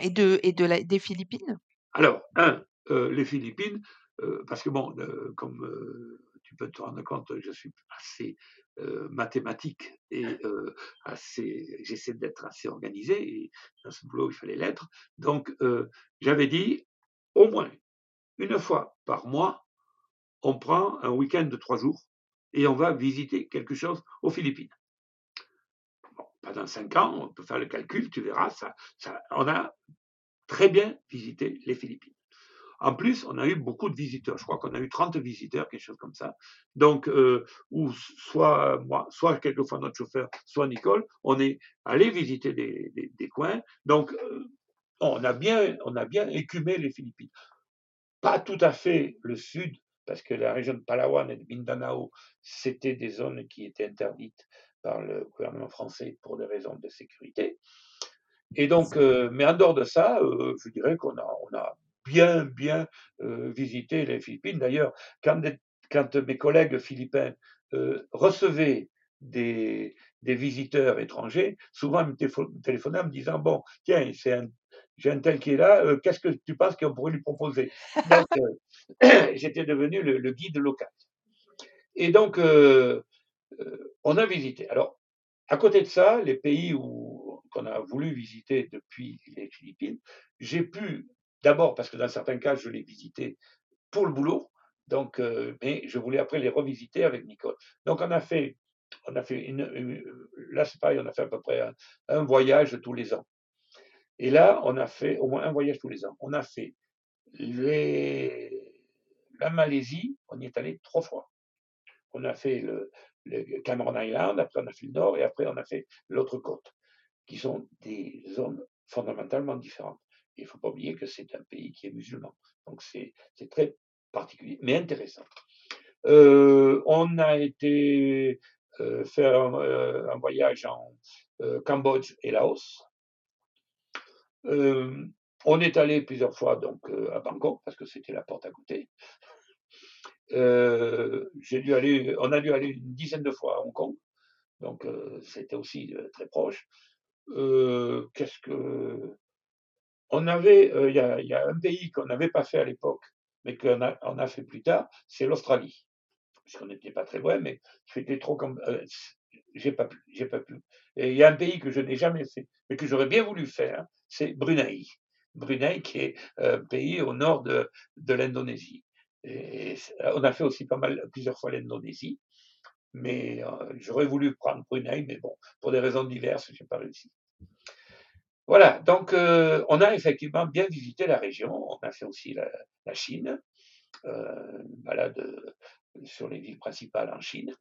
et de, et de la, des Philippines? Alors, un, les Philippines, parce que bon, comme tu peux te rendre compte, je suis assez euh, mathématique et euh, assez, j'essaie d'être assez organisé. Et dans ce boulot, il fallait l'être. Donc, euh, j'avais dit, au moins une fois par mois, on prend un week-end de trois jours et on va visiter quelque chose aux Philippines. Bon, pendant cinq ans, on peut faire le calcul, tu verras, ça, ça, on a très bien visité les Philippines. En plus, on a eu beaucoup de visiteurs. Je crois qu'on a eu 30 visiteurs, quelque chose comme ça. Donc, euh, ou soit moi, soit quelquefois notre chauffeur, soit Nicole, on est allé visiter des, des, coins. Donc, euh, on a bien, on a bien écumé les Philippines. Pas tout à fait le sud, parce que la région de Palawan et de Mindanao, c'était des zones qui étaient interdites par le gouvernement français pour des raisons de sécurité. Et donc, euh, mais en dehors de ça, euh, je dirais qu'on a, on a bien, bien euh, les Philippines. D'ailleurs, quand, mes collègues philippins recevaient des, visiteurs étrangers, souvent ils me téléphonaient en me disant Bon, tiens, j'ai un tel qui est là, qu'est-ce que tu penses qu'on pourrait lui proposer? Donc, j'étais devenu le, guide local. Et donc, on a visité. Alors, à côté de ça, les pays qu'on a voulu visiter depuis les Philippines, j'ai pu, d'abord parce que dans certains cas, je l'ai visité pour le boulot, donc, euh, mais je voulais après les revisiter avec Nicole. Donc, on a fait, on a fait une, là c'est pareil, on a fait à peu près un, voyage tous les ans. Et là, on a fait au moins un voyage tous les ans. On a fait les, la Malaisie, on y est allé trois fois. On a fait le, le Cameron Island, après on a fait le nord et après on a fait l'autre côte, qui sont des zones fondamentalement différentes. Il ne faut pas oublier que c'est un pays qui est musulman. Donc c'est très particulier, mais intéressant. Euh, on a été euh, faire euh, un, voyage en Cambodge et Laos. on est allé plusieurs fois donc à Bangkok parce que c'était la porte à côté. Dû aller, on a dû aller une dizaine de fois à Hong Kong, donc c'était aussi très proche. Qu'est-ce que on avait, il y a, un pays qu'on n'avait pas fait à l'époque, mais qu'on a, fait plus tard, c'est l'Australie. Parce qu'on n'était pas très loin, mais c'était trop comme, j'ai pas pu, j'ai pas pu. Et il y a un pays que je n'ai jamais fait, mais que j'aurais bien voulu faire, c'est Brunei. Brunei, qui est un pays au nord de, l'Indonésie on a fait aussi pas mal, plusieurs fois l'Indonésie, mais euh, j'aurais voulu prendre Brunei, mais bon, pour des raisons diverses, je n'ai pas réussi. Voilà, donc euh, on a effectivement bien visité la région, on a fait aussi la, Chine, euh, balade sur les villes principales en Chine.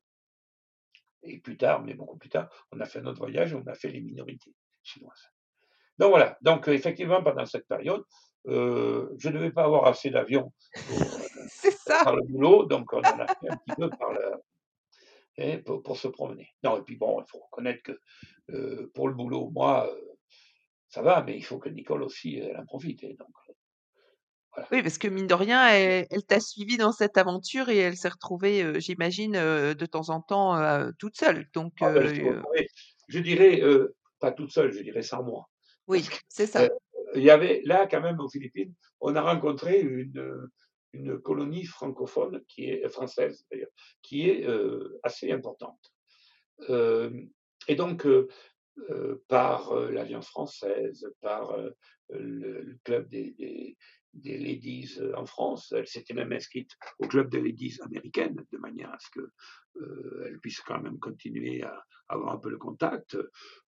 Et plus tard, mais beaucoup plus tard, on a fait notre voyage, on a fait les minorités chinoises. Donc voilà, donc effectivement, pendant cette période, je ne devais pas avoir assez d'avions par le boulot, donc on en a fait un petit peu par le, hein, pour, se promener. Non, et puis bon, il faut reconnaître que euh, pour le boulot, moi, euh, ça va, mais il faut que Nicole aussi, elle en profite. donc, euh, Oui, parce que mine de rien, elle, t'a suivi dans cette aventure et elle s'est retrouvée, j'imagine, de temps en temps toute seule. Donc, ah ben, je, dirais, pas toute seule, je dirais sans moi. Oui, c'est ça. Il y avait là, quand même, aux Philippines, on a rencontré une, une colonie francophone, qui est française d'ailleurs, qui est euh, assez importante. Euh, et donc, euh, par l'Alliance française, par le, club des, ladies en France, elle s'était même inscrite au club des ladies américaines, de manière à ce qu'elle elle puisse quand même continuer à, avoir un peu le contact.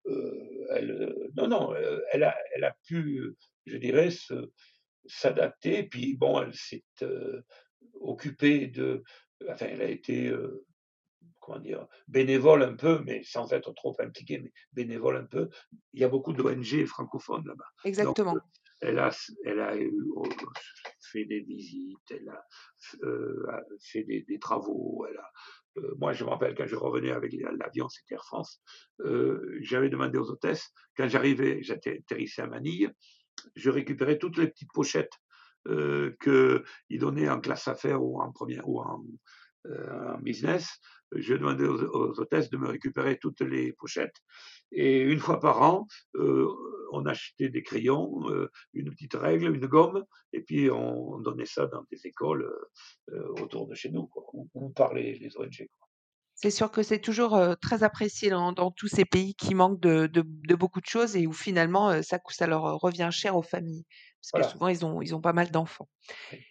non, non, elle a, pu, je dirais, s'adapter. Puis bon, elle s'est euh, occupée de, enfin, elle a été euh, comment dire, bénévole un peu, mais sans être trop impliquée, mais bénévole un peu. Il y a beaucoup d'ONG francophones là-bas. Exactement. Euh, elle a, elle a oh, fait des visites, elle a fait des, travaux. Elle a, moi, je me rappelle quand je revenais avec l'avion, c'était Air France, j'avais demandé aux hôtesses, quand j'arrivais, j'étais atterrissé à Manille, je récupérais toutes les petites pochettes euh, qu'ils donnaient en classe affaires ou en première ou en, euh, business. Je demandais aux, hôtesses de me récupérer toutes les pochettes. Et une fois par an, euh, on achetait des crayons, une petite règle, une gomme, et puis on, donnait ça dans des écoles autour de chez nous, quoi, où, les ONG. C'est sûr que c'est toujours très apprécié dans, tous ces pays qui manquent de, beaucoup de choses et où finalement ça leur revient cher aux familles. Parce que souvent, ils ont, ils ont pas mal d'enfants.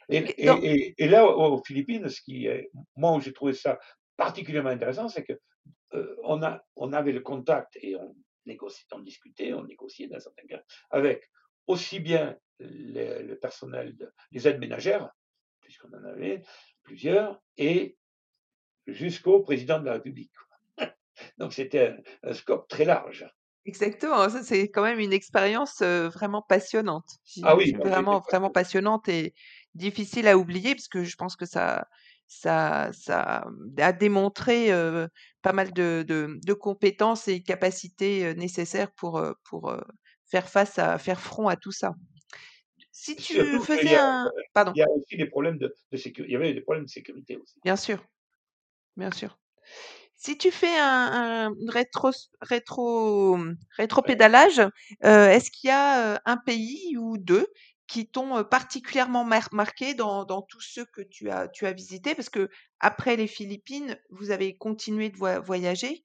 Et, là, aux Philippines, ce qui est, moi, où j'ai trouvé ça particulièrement intéressant, c'est que on, a, on avait le contact et on négociait, on discutait, on négociait dans certains cas avec aussi bien le, personnel, les aides ménagères, puisqu'on en avait plusieurs, et jusqu'au président de la République. Donc c'était un, scope très large. Exactement, ça c'est quand même une expérience vraiment passionnante. Ah oui, vraiment, vraiment passionnante et difficile à oublier parce que je pense que ça, ça, ça a démontré pas mal de, de, compétences et capacités nécessaires pour, pour faire face à faire front à tout ça. Si tu faisais un, pardon. Il y a aussi des problèmes de, de sécurité. Il y avait des problèmes de sécurité aussi. Bien sûr, bien sûr. Si tu fais un, rétro, rétro, rétro-pédalage, est-ce qu'il y a un pays ou deux qui t'ont particulièrement marqué dans, dans, tous ceux que tu as, tu as visités? Parce que après les Philippines, vous avez continué de voyager.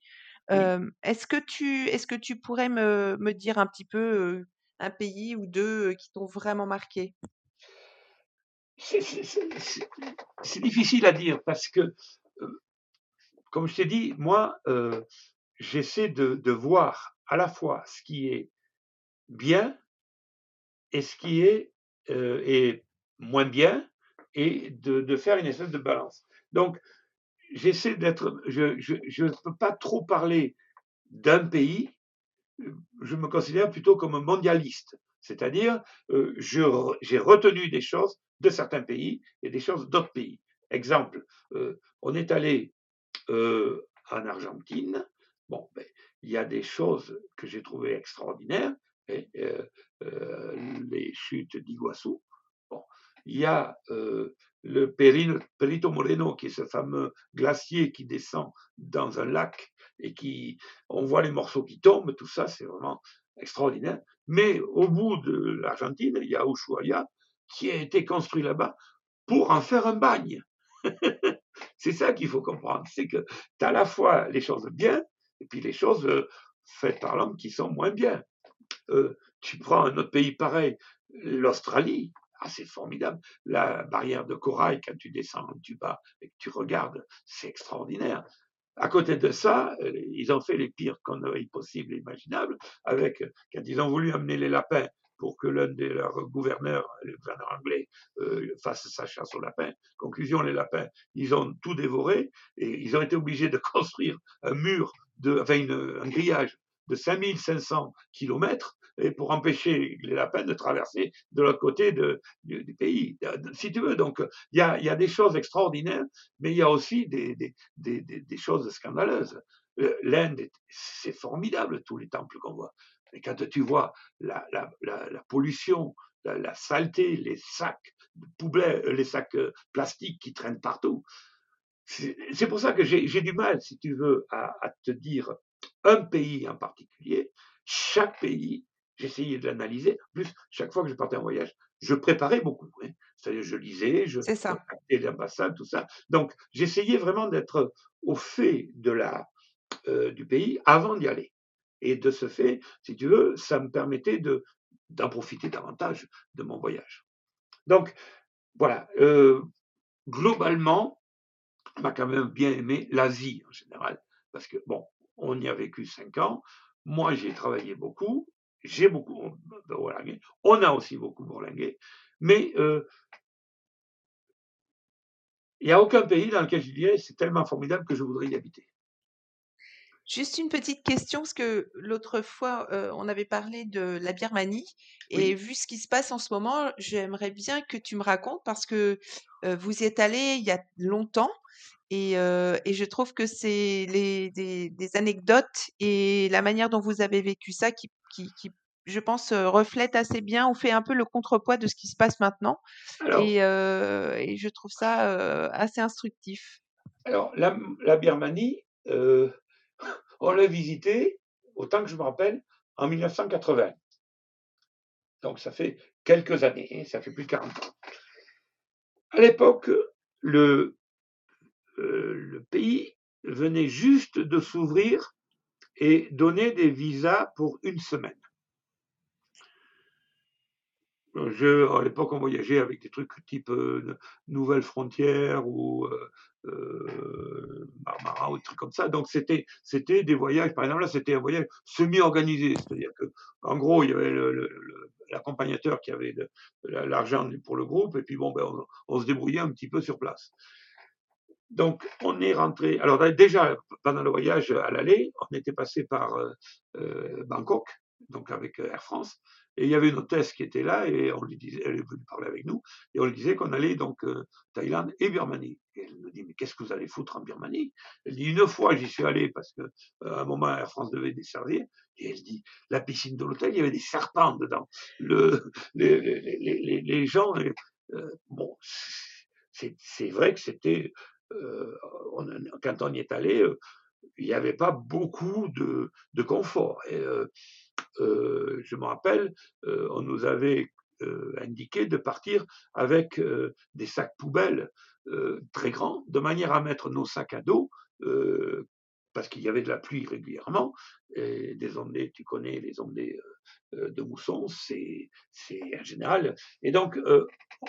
est-ce que tu, est-ce que tu pourrais me, me, dire un petit peu un pays ou deux qui t'ont vraiment marqué? C'est difficile à dire parce que comme je t'ai dit, moi, euh, j'essaie de, voir à la fois ce qui est bien et ce qui est, euh, moins bien et de, faire une espèce de balance. Donc, j'essaie d'être, je ne peux pas trop parler d'un pays, je me considère plutôt comme mondialiste, c'est-à-dire euh, j'ai retenu des choses de certains pays et des choses d'autres pays. Exemple, on est allé euh, en Argentine, bon, ben, il y a des choses que j'ai trouvées extraordinaires, et, hein, euh, euh, les chutes d'Iguassou. Bon, il y a le Perito Moreno, qui est ce fameux glacier qui descend dans un lac et qui, on voit les morceaux qui tombent, tout ça, c'est vraiment extraordinaire. Mais au bout de l'Argentine, il y a Ushuaia, qui a été construit là-bas pour en faire un bagne. C'est ça qu'il faut comprendre, c'est que tu as à la fois les choses bien et puis les choses euh, faites par l'homme qui sont moins bien. Euh, tu prends un autre pays pareil, l'Australie, ah, c'est formidable. La barrière de corail, quand tu descends du bas et que tu regardes, c'est extraordinaire. À côté de ça, euh, ils ont fait les pires conneries possibles et imaginables, avec, quand ils ont voulu amener les lapins pour que l'un de leurs gouverneurs, le gouverneur anglais, euh, fasse sa chasse aux lapins. Conclusion, les lapins, ils ont tout dévoré et ils ont été obligés de construire un mur, de, enfin un grillage de 5500 kilomètres et pour empêcher les lapins de traverser de l'autre côté du, pays. Si tu veux, donc il y a, des choses extraordinaires, mais il y a aussi des, des choses scandaleuses. Euh, L'Inde, c'est formidable tous les temples qu'on voit. Et quand tu vois la, pollution, la, saleté, les sacs de poubelles, euh, les sacs euh, plastiques qui traînent partout, c'est pour ça que j'ai du mal, si tu veux, à, te dire un pays en particulier. Chaque pays, j'essayais de l'analyser. En plus, chaque fois que je partais en voyage, je préparais beaucoup. Hein. C'est-à-dire, je lisais, je contactais l'ambassade, tout ça. Donc, j'essayais vraiment d'être au fait de la, euh, du pays avant d'y aller. Et de ce fait, si tu veux, ça me permettait de, d'en profiter davantage de mon voyage. Donc, voilà. Euh, globalement, on a quand même bien aimé l'Asie en général, parce que, bon, on y a vécu cinq ans. Moi, j'ai travaillé beaucoup. J'ai beaucoup bourlingué. On a aussi beaucoup bourlingué. Mais euh, il n'y a aucun pays dans lequel je dirais c'est tellement formidable que je voudrais y habiter. Juste une petite question, parce que l'autre fois, on avait parlé de la Birmanie et vu ce qui se passe en ce moment, j'aimerais bien que tu me racontes parce que, vous y êtes allé il y a longtemps et et je trouve que c'est les des anecdotes et la manière dont vous avez vécu ça qui qui qui, je pense, reflète assez bien ou fait un peu le contrepoids de ce qui se passe maintenant et et je trouve ça, assez instructif. alors la la Birmanie, on l'a visité, autant que je me rappelle, en 1980. Donc ça fait quelques années, hein, ça fait plus de 40 ans. À l'époque, le, euh, le pays venait juste de s'ouvrir et donner des visas pour une semaine. À l'époque, on voyageait avec des trucs type euh, Nouvelle Frontière ou euh, euh, Marmara ou des trucs comme ça. Donc c'était c'était des voyages. Par exemple là, c'était un voyage semi-organisé, c'est-à-dire que en gros, il y avait l'accompagnateur qui avait l'argent pour le groupe, et puis bon, ben, on, se débrouillait un petit peu sur place. Donc, on est rentré. Alors, déjà, pendant le voyage à l'aller, on était passé par Bangkok, donc avec Air France, et il y avait une hôtesse qui était là, et on lui disait, elle est venue parler avec nous, et on lui disait qu'on allait donc Thaïlande et Birmanie. Et elle nous dit, mais qu'est-ce que vous allez foutre en Birmanie? Elle dit, une fois j'y suis allé parce qu'à un moment Air France devait desservir, et elle dit, la piscine de l'hôtel, il y avait des serpents dedans. Le, les, les, les, gens, bon, c'est vrai que c'était, quand on y est allé, il n'y avait pas beaucoup de, de confort. Et, euh, je me rappelle, euh, on nous avait euh, indiqué de partir avec des sacs poubelles très grands, de manière à mettre nos sacs à dos parce qu'il y avait de la pluie régulièrement, des ondées, tu connais les ondées de mousson, c'est en général. Et donc,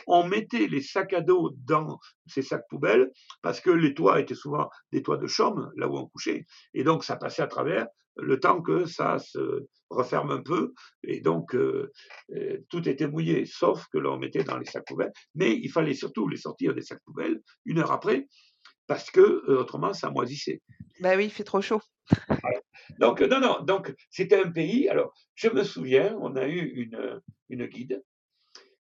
on mettait les sacs à dos dans ces sacs poubelles, parce que les toits étaient souvent des toits de chaume, là où on couchait, et donc ça passait à travers, le temps que ça se referme un peu, et donc euh, euh, tout était mouillé, sauf que l'on mettait dans les sacs poubelles. Mais il fallait surtout les sortir des sacs poubelles une heure après, parce que euh, autrement ça moisissait. Ben oui, il fait trop chaud. Donc non, non, donc c'était un pays. Alors je me souviens, on a eu une, une guide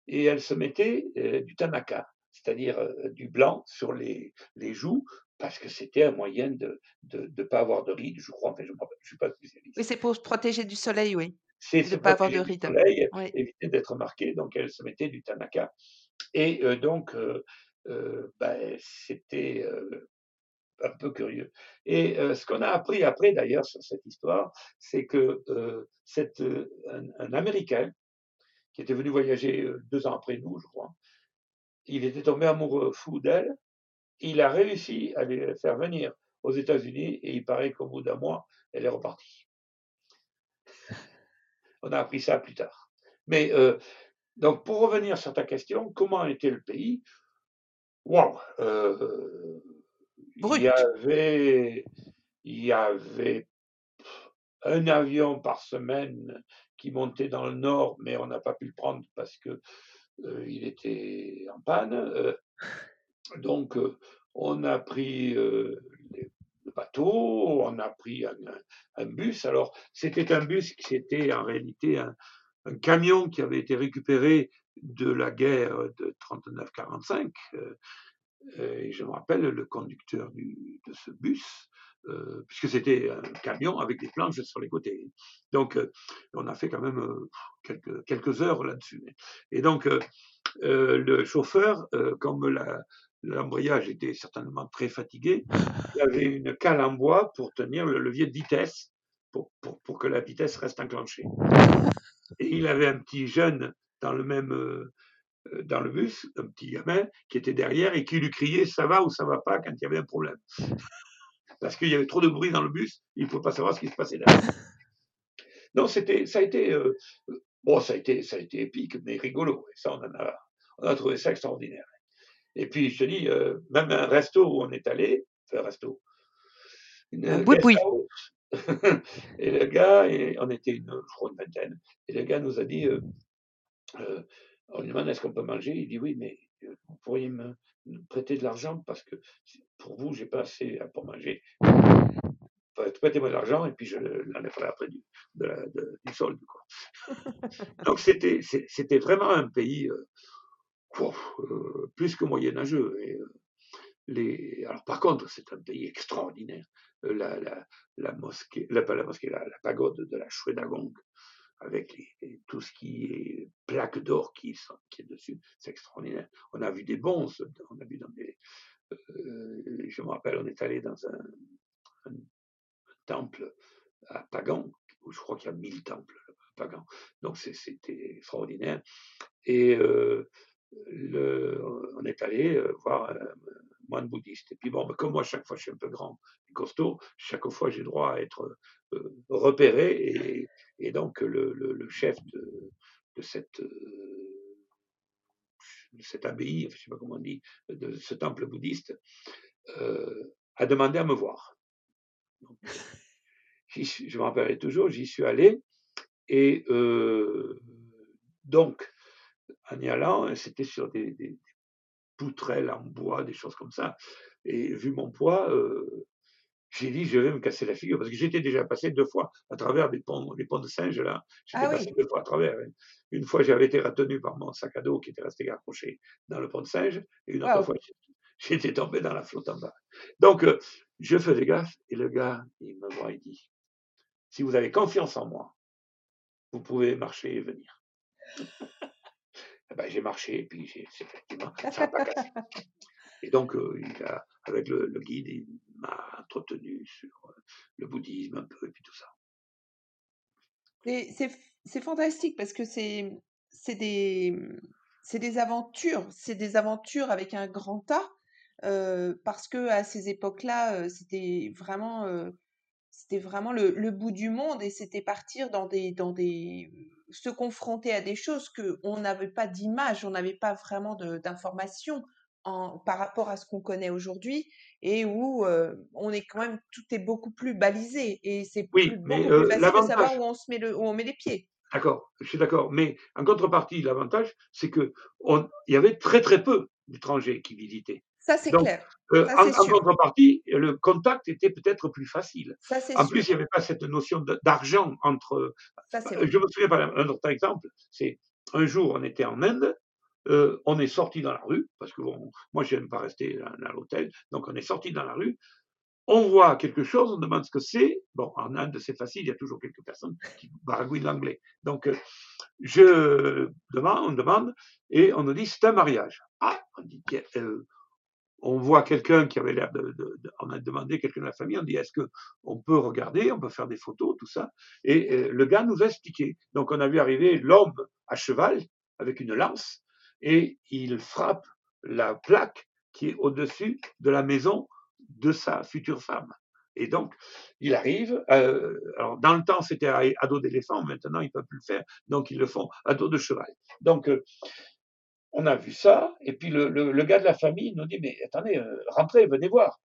et elle se mettait du tanaka, c'est-à-dire du blanc sur les, les joues parce que c'était un moyen de ne pas avoir de rides, je crois. Enfin, je ne suis pas spécialiste. Oui, c'est pour se protéger du soleil, oui. C'est de ne pas avoir de rides. Soleil, éviter d'être marqué. Donc, elle se mettait du tanaka. Et euh, donc, euh, euh, ben, c'était un peu curieux. Et ce qu'on a appris après, d'ailleurs, sur cette histoire, c'est que c'est un, un, Américain qui était venu voyager deux ans après nous, je crois, il était tombé amoureux fou d'elle il a réussi à les faire venir aux États-Unis et il paraît qu'au bout d'un mois, elle est repartie. On a appris ça plus tard. Mais euh, donc, pour revenir sur ta question, comment était le pays? Waouh euh, Il y avait, il y avait un avion par semaine qui montait dans le nord, mais on n'a pas pu le prendre parce que euh, il était en panne. Donc, on a pris le bateau, on a pris un, bus. Alors, c'était un bus qui était en réalité un, camion qui avait été récupéré de la guerre de 39-45. Je me rappelle le conducteur de ce bus, puisque c'était un camion avec des planches sur les côtés. Donc, on a fait quand même quelques, quelques heures là-dessus. Et donc, le chauffeur, comme l'embrayage était certainement très fatigué. Il avait une cale en bois pour tenir le levier de vitesse, pour, que la vitesse reste enclenchée. Et il avait un petit jeune dans le même euh, dans le bus, un petit gamin qui était derrière et qui lui criait ça va ou ça va pas? quand il y avait un problème. Parce qu'il y avait trop de bruit dans le bus, il ne pouvait pas savoir ce qui se passait derrière. Non, c'était, ça a été, euh, bon, ça a été, ça a été épique, mais rigolo. Et ça, on en a, on a trouvé ça extraordinaire. Et puis, je te dis, euh, même un resto où on est allé, enfin, un resto, une oui, oui. et le gars, et on était une, je crois une vingtaine, et le gars nous a dit, euh, euh, on lui demande est-ce qu'on peut manger Il dit oui, mais vous pourriez me, prêter de l'argent parce que pour vous, j'ai pas assez pour manger. Prêtez-moi de l'argent et puis je l'enlèverai après du, de la, du solde. Quoi. Donc c'était, c'était vraiment un pays euh, plus que moyenâgeux. Et, euh, les... Alors, par contre, c'est un pays extraordinaire. Euh, la, la, la mosquée, la, pas la mosquée, la, la, pagode de la Shwedagong, avec tout ce qui est plaques d'or qui, qui est dessus, c'est extraordinaire. On a vu des bons, on a vu dans des. je me rappelle, on est allé dans un, temple à Pagan, où je crois qu'il y a mille temples à Pagan. Donc c'était extraordinaire. Et le, on est allé euh, voir un moine bouddhiste. Et puis bon, comme moi, chaque fois, je suis un peu grand et costaud, chaque fois, j'ai droit à être euh, repéré. Et, donc, le, chef de, cette, euh, cette abbaye, je ne sais pas comment on dit, de ce temple bouddhiste, a demandé à me voir. je me rappellerai toujours, j'y suis allé et donc, en y allant, c'était sur des, poutrelles en bois, des choses comme ça. Et vu mon poids, euh, j'ai dit, je vais me casser la figure, parce que j'étais déjà passé deux fois à travers des ponts, les ponts de singe, là. J'étais ah passé deux fois à travers. Une fois, j'avais été retenu par mon sac à dos qui était resté accroché dans le pont de singe, et une autre fois, j'étais tombé dans la flotte en bas. Donc, euh, je faisais gaffe, et le gars, il me voit, il dit, si vous avez confiance en moi, vous pouvez marcher et venir. Ben, j'ai marché, et puis effectivement, ça pas cassé. Et donc, euh, il a, avec le, guide, il m'a entretenu sur euh, le bouddhisme un peu, et puis tout ça. C'est fantastique parce que c'est des, des aventures, c'est des aventures avec un grand A, euh, parce que à ces époques-là, c'était vraiment, c'était vraiment le, le, bout du monde et c'était partir dans des, dans des, se confronter à des choses que on n'avait pas d'image, on n'avait pas vraiment d'informations par rapport à ce qu'on connaît aujourd'hui et où on est quand même tout est beaucoup plus balisé et c'est oui, plus, mais, beaucoup plus facile de savoir où on se met le, où on met les pieds. D'accord, je suis d'accord. Mais en contrepartie, l'avantage, c'est que il y avait très très peu d'étrangers qui visitaient. Ça, c'est clair. Euh, en, en, contrepartie, le contact était peut-être plus facile. Ça, en plus, il n'y avait pas cette notion d'argent entre. Ça, je me souviens, par un autre exemple, c'est un jour, on était en Inde, euh, on est sorti dans la rue, parce que bon, moi, je n'aime pas rester à, l'hôtel, donc on est sorti dans la rue. On voit quelque chose, on demande ce que c'est. Bon, en Inde, c'est facile, il y a toujours quelques personnes qui baragouillent l'anglais. Donc, euh, je demande, on demande, et on nous dit c'est un mariage. Ah, on dit, euh, on voit quelqu'un qui avait l'air de, On a demandé quelqu'un de la famille, on dit est-ce que on peut regarder, on peut faire des photos, tout ça? Et le gars nous a expliqué. Donc, on a vu arriver l'homme à cheval avec une lance et il frappe la plaque qui est au-dessus de la maison de sa future femme. Et donc, il arrive, euh, alors dans le temps c'était à, dos d'éléphant, maintenant ils peuvent plus le faire, donc ils le font à dos de cheval. Donc, euh, on a vu ça, et puis le, gars de la famille nous dit, mais attendez, euh, rentrez, venez voir.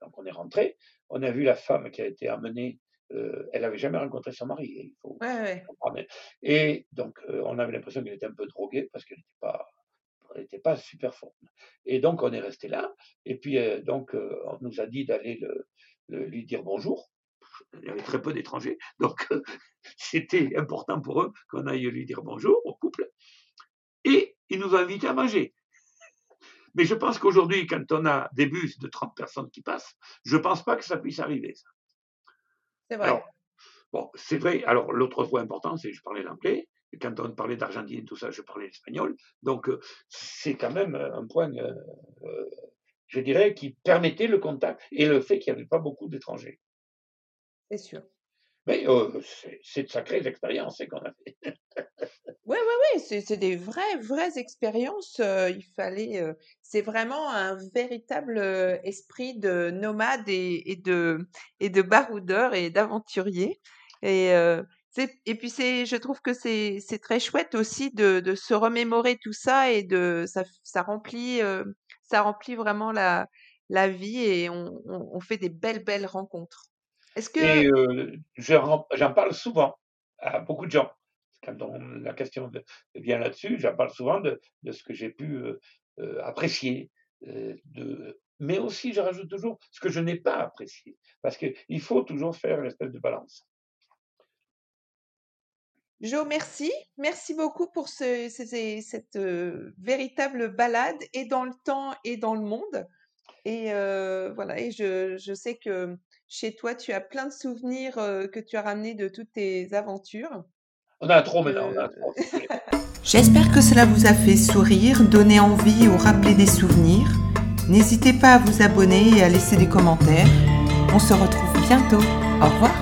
Donc on est rentré, on a vu la femme qui a été amenée, elle n'avait jamais rencontré son mari, il faut Et donc on avait l'impression qu'elle était un peu droguée parce qu'elle n'était pas n'était pas super forte. Et donc, on est resté là. Et puis, euh, donc, euh, on nous a dit d'aller lui dire bonjour. Il y avait très peu d'étrangers. Donc, c'était important pour eux qu'on aille lui dire bonjour au couple. Il nous a invités à manger. Mais je pense qu'aujourd'hui, quand on a des bus de 30 personnes qui passent, je ne pense pas que ça puisse arriver. C'est vrai. bon, c'est vrai. Alors, l'autre point important, c'est que je parlais l'anglais quand on parlait d'Argentine et tout ça, je parlais l'espagnol. Donc, euh, c'est quand même euh, un point, euh, je dirais, qui permettait le contact et le fait qu'il n'y avait pas beaucoup d'étrangers. C'est sûr. Mais c'est de sacrées expériences hein, qu'on a fait. Oui, oui, oui, c'est des vraies, vraies expériences. il fallait, c'est vraiment un véritable esprit de nomade et, de, et de baroudeur et d'aventurier. Et et puis je trouve que c'est, très chouette aussi de, de se remémorer tout ça et de ça, ça remplit, euh, ça remplit vraiment la, la vie et on, on, fait des belles belles rencontres. Est-ce que et euh, j'en, parle souvent à beaucoup de gens quand la question vient là-dessus, j'en parle souvent de, de ce que j'ai pu euh, apprécier, de, mais aussi je rajoute toujours ce que je n'ai pas apprécié parce qu'il faut toujours faire une espèce de balance. Jo, merci. Merci beaucoup pour ce, cette véritable balade et dans le temps et dans le monde. Et euh, voilà, et je, je, sais que chez toi, tu as plein de souvenirs euh, que tu as ramenés de toutes tes aventures? On a trop maintenant. trop. J'espère que cela vous a fait sourire, donner envie ou rappeler des souvenirs. N'hésitez pas à vous abonner et à laisser des commentaires. On se retrouve bientôt. Au revoir.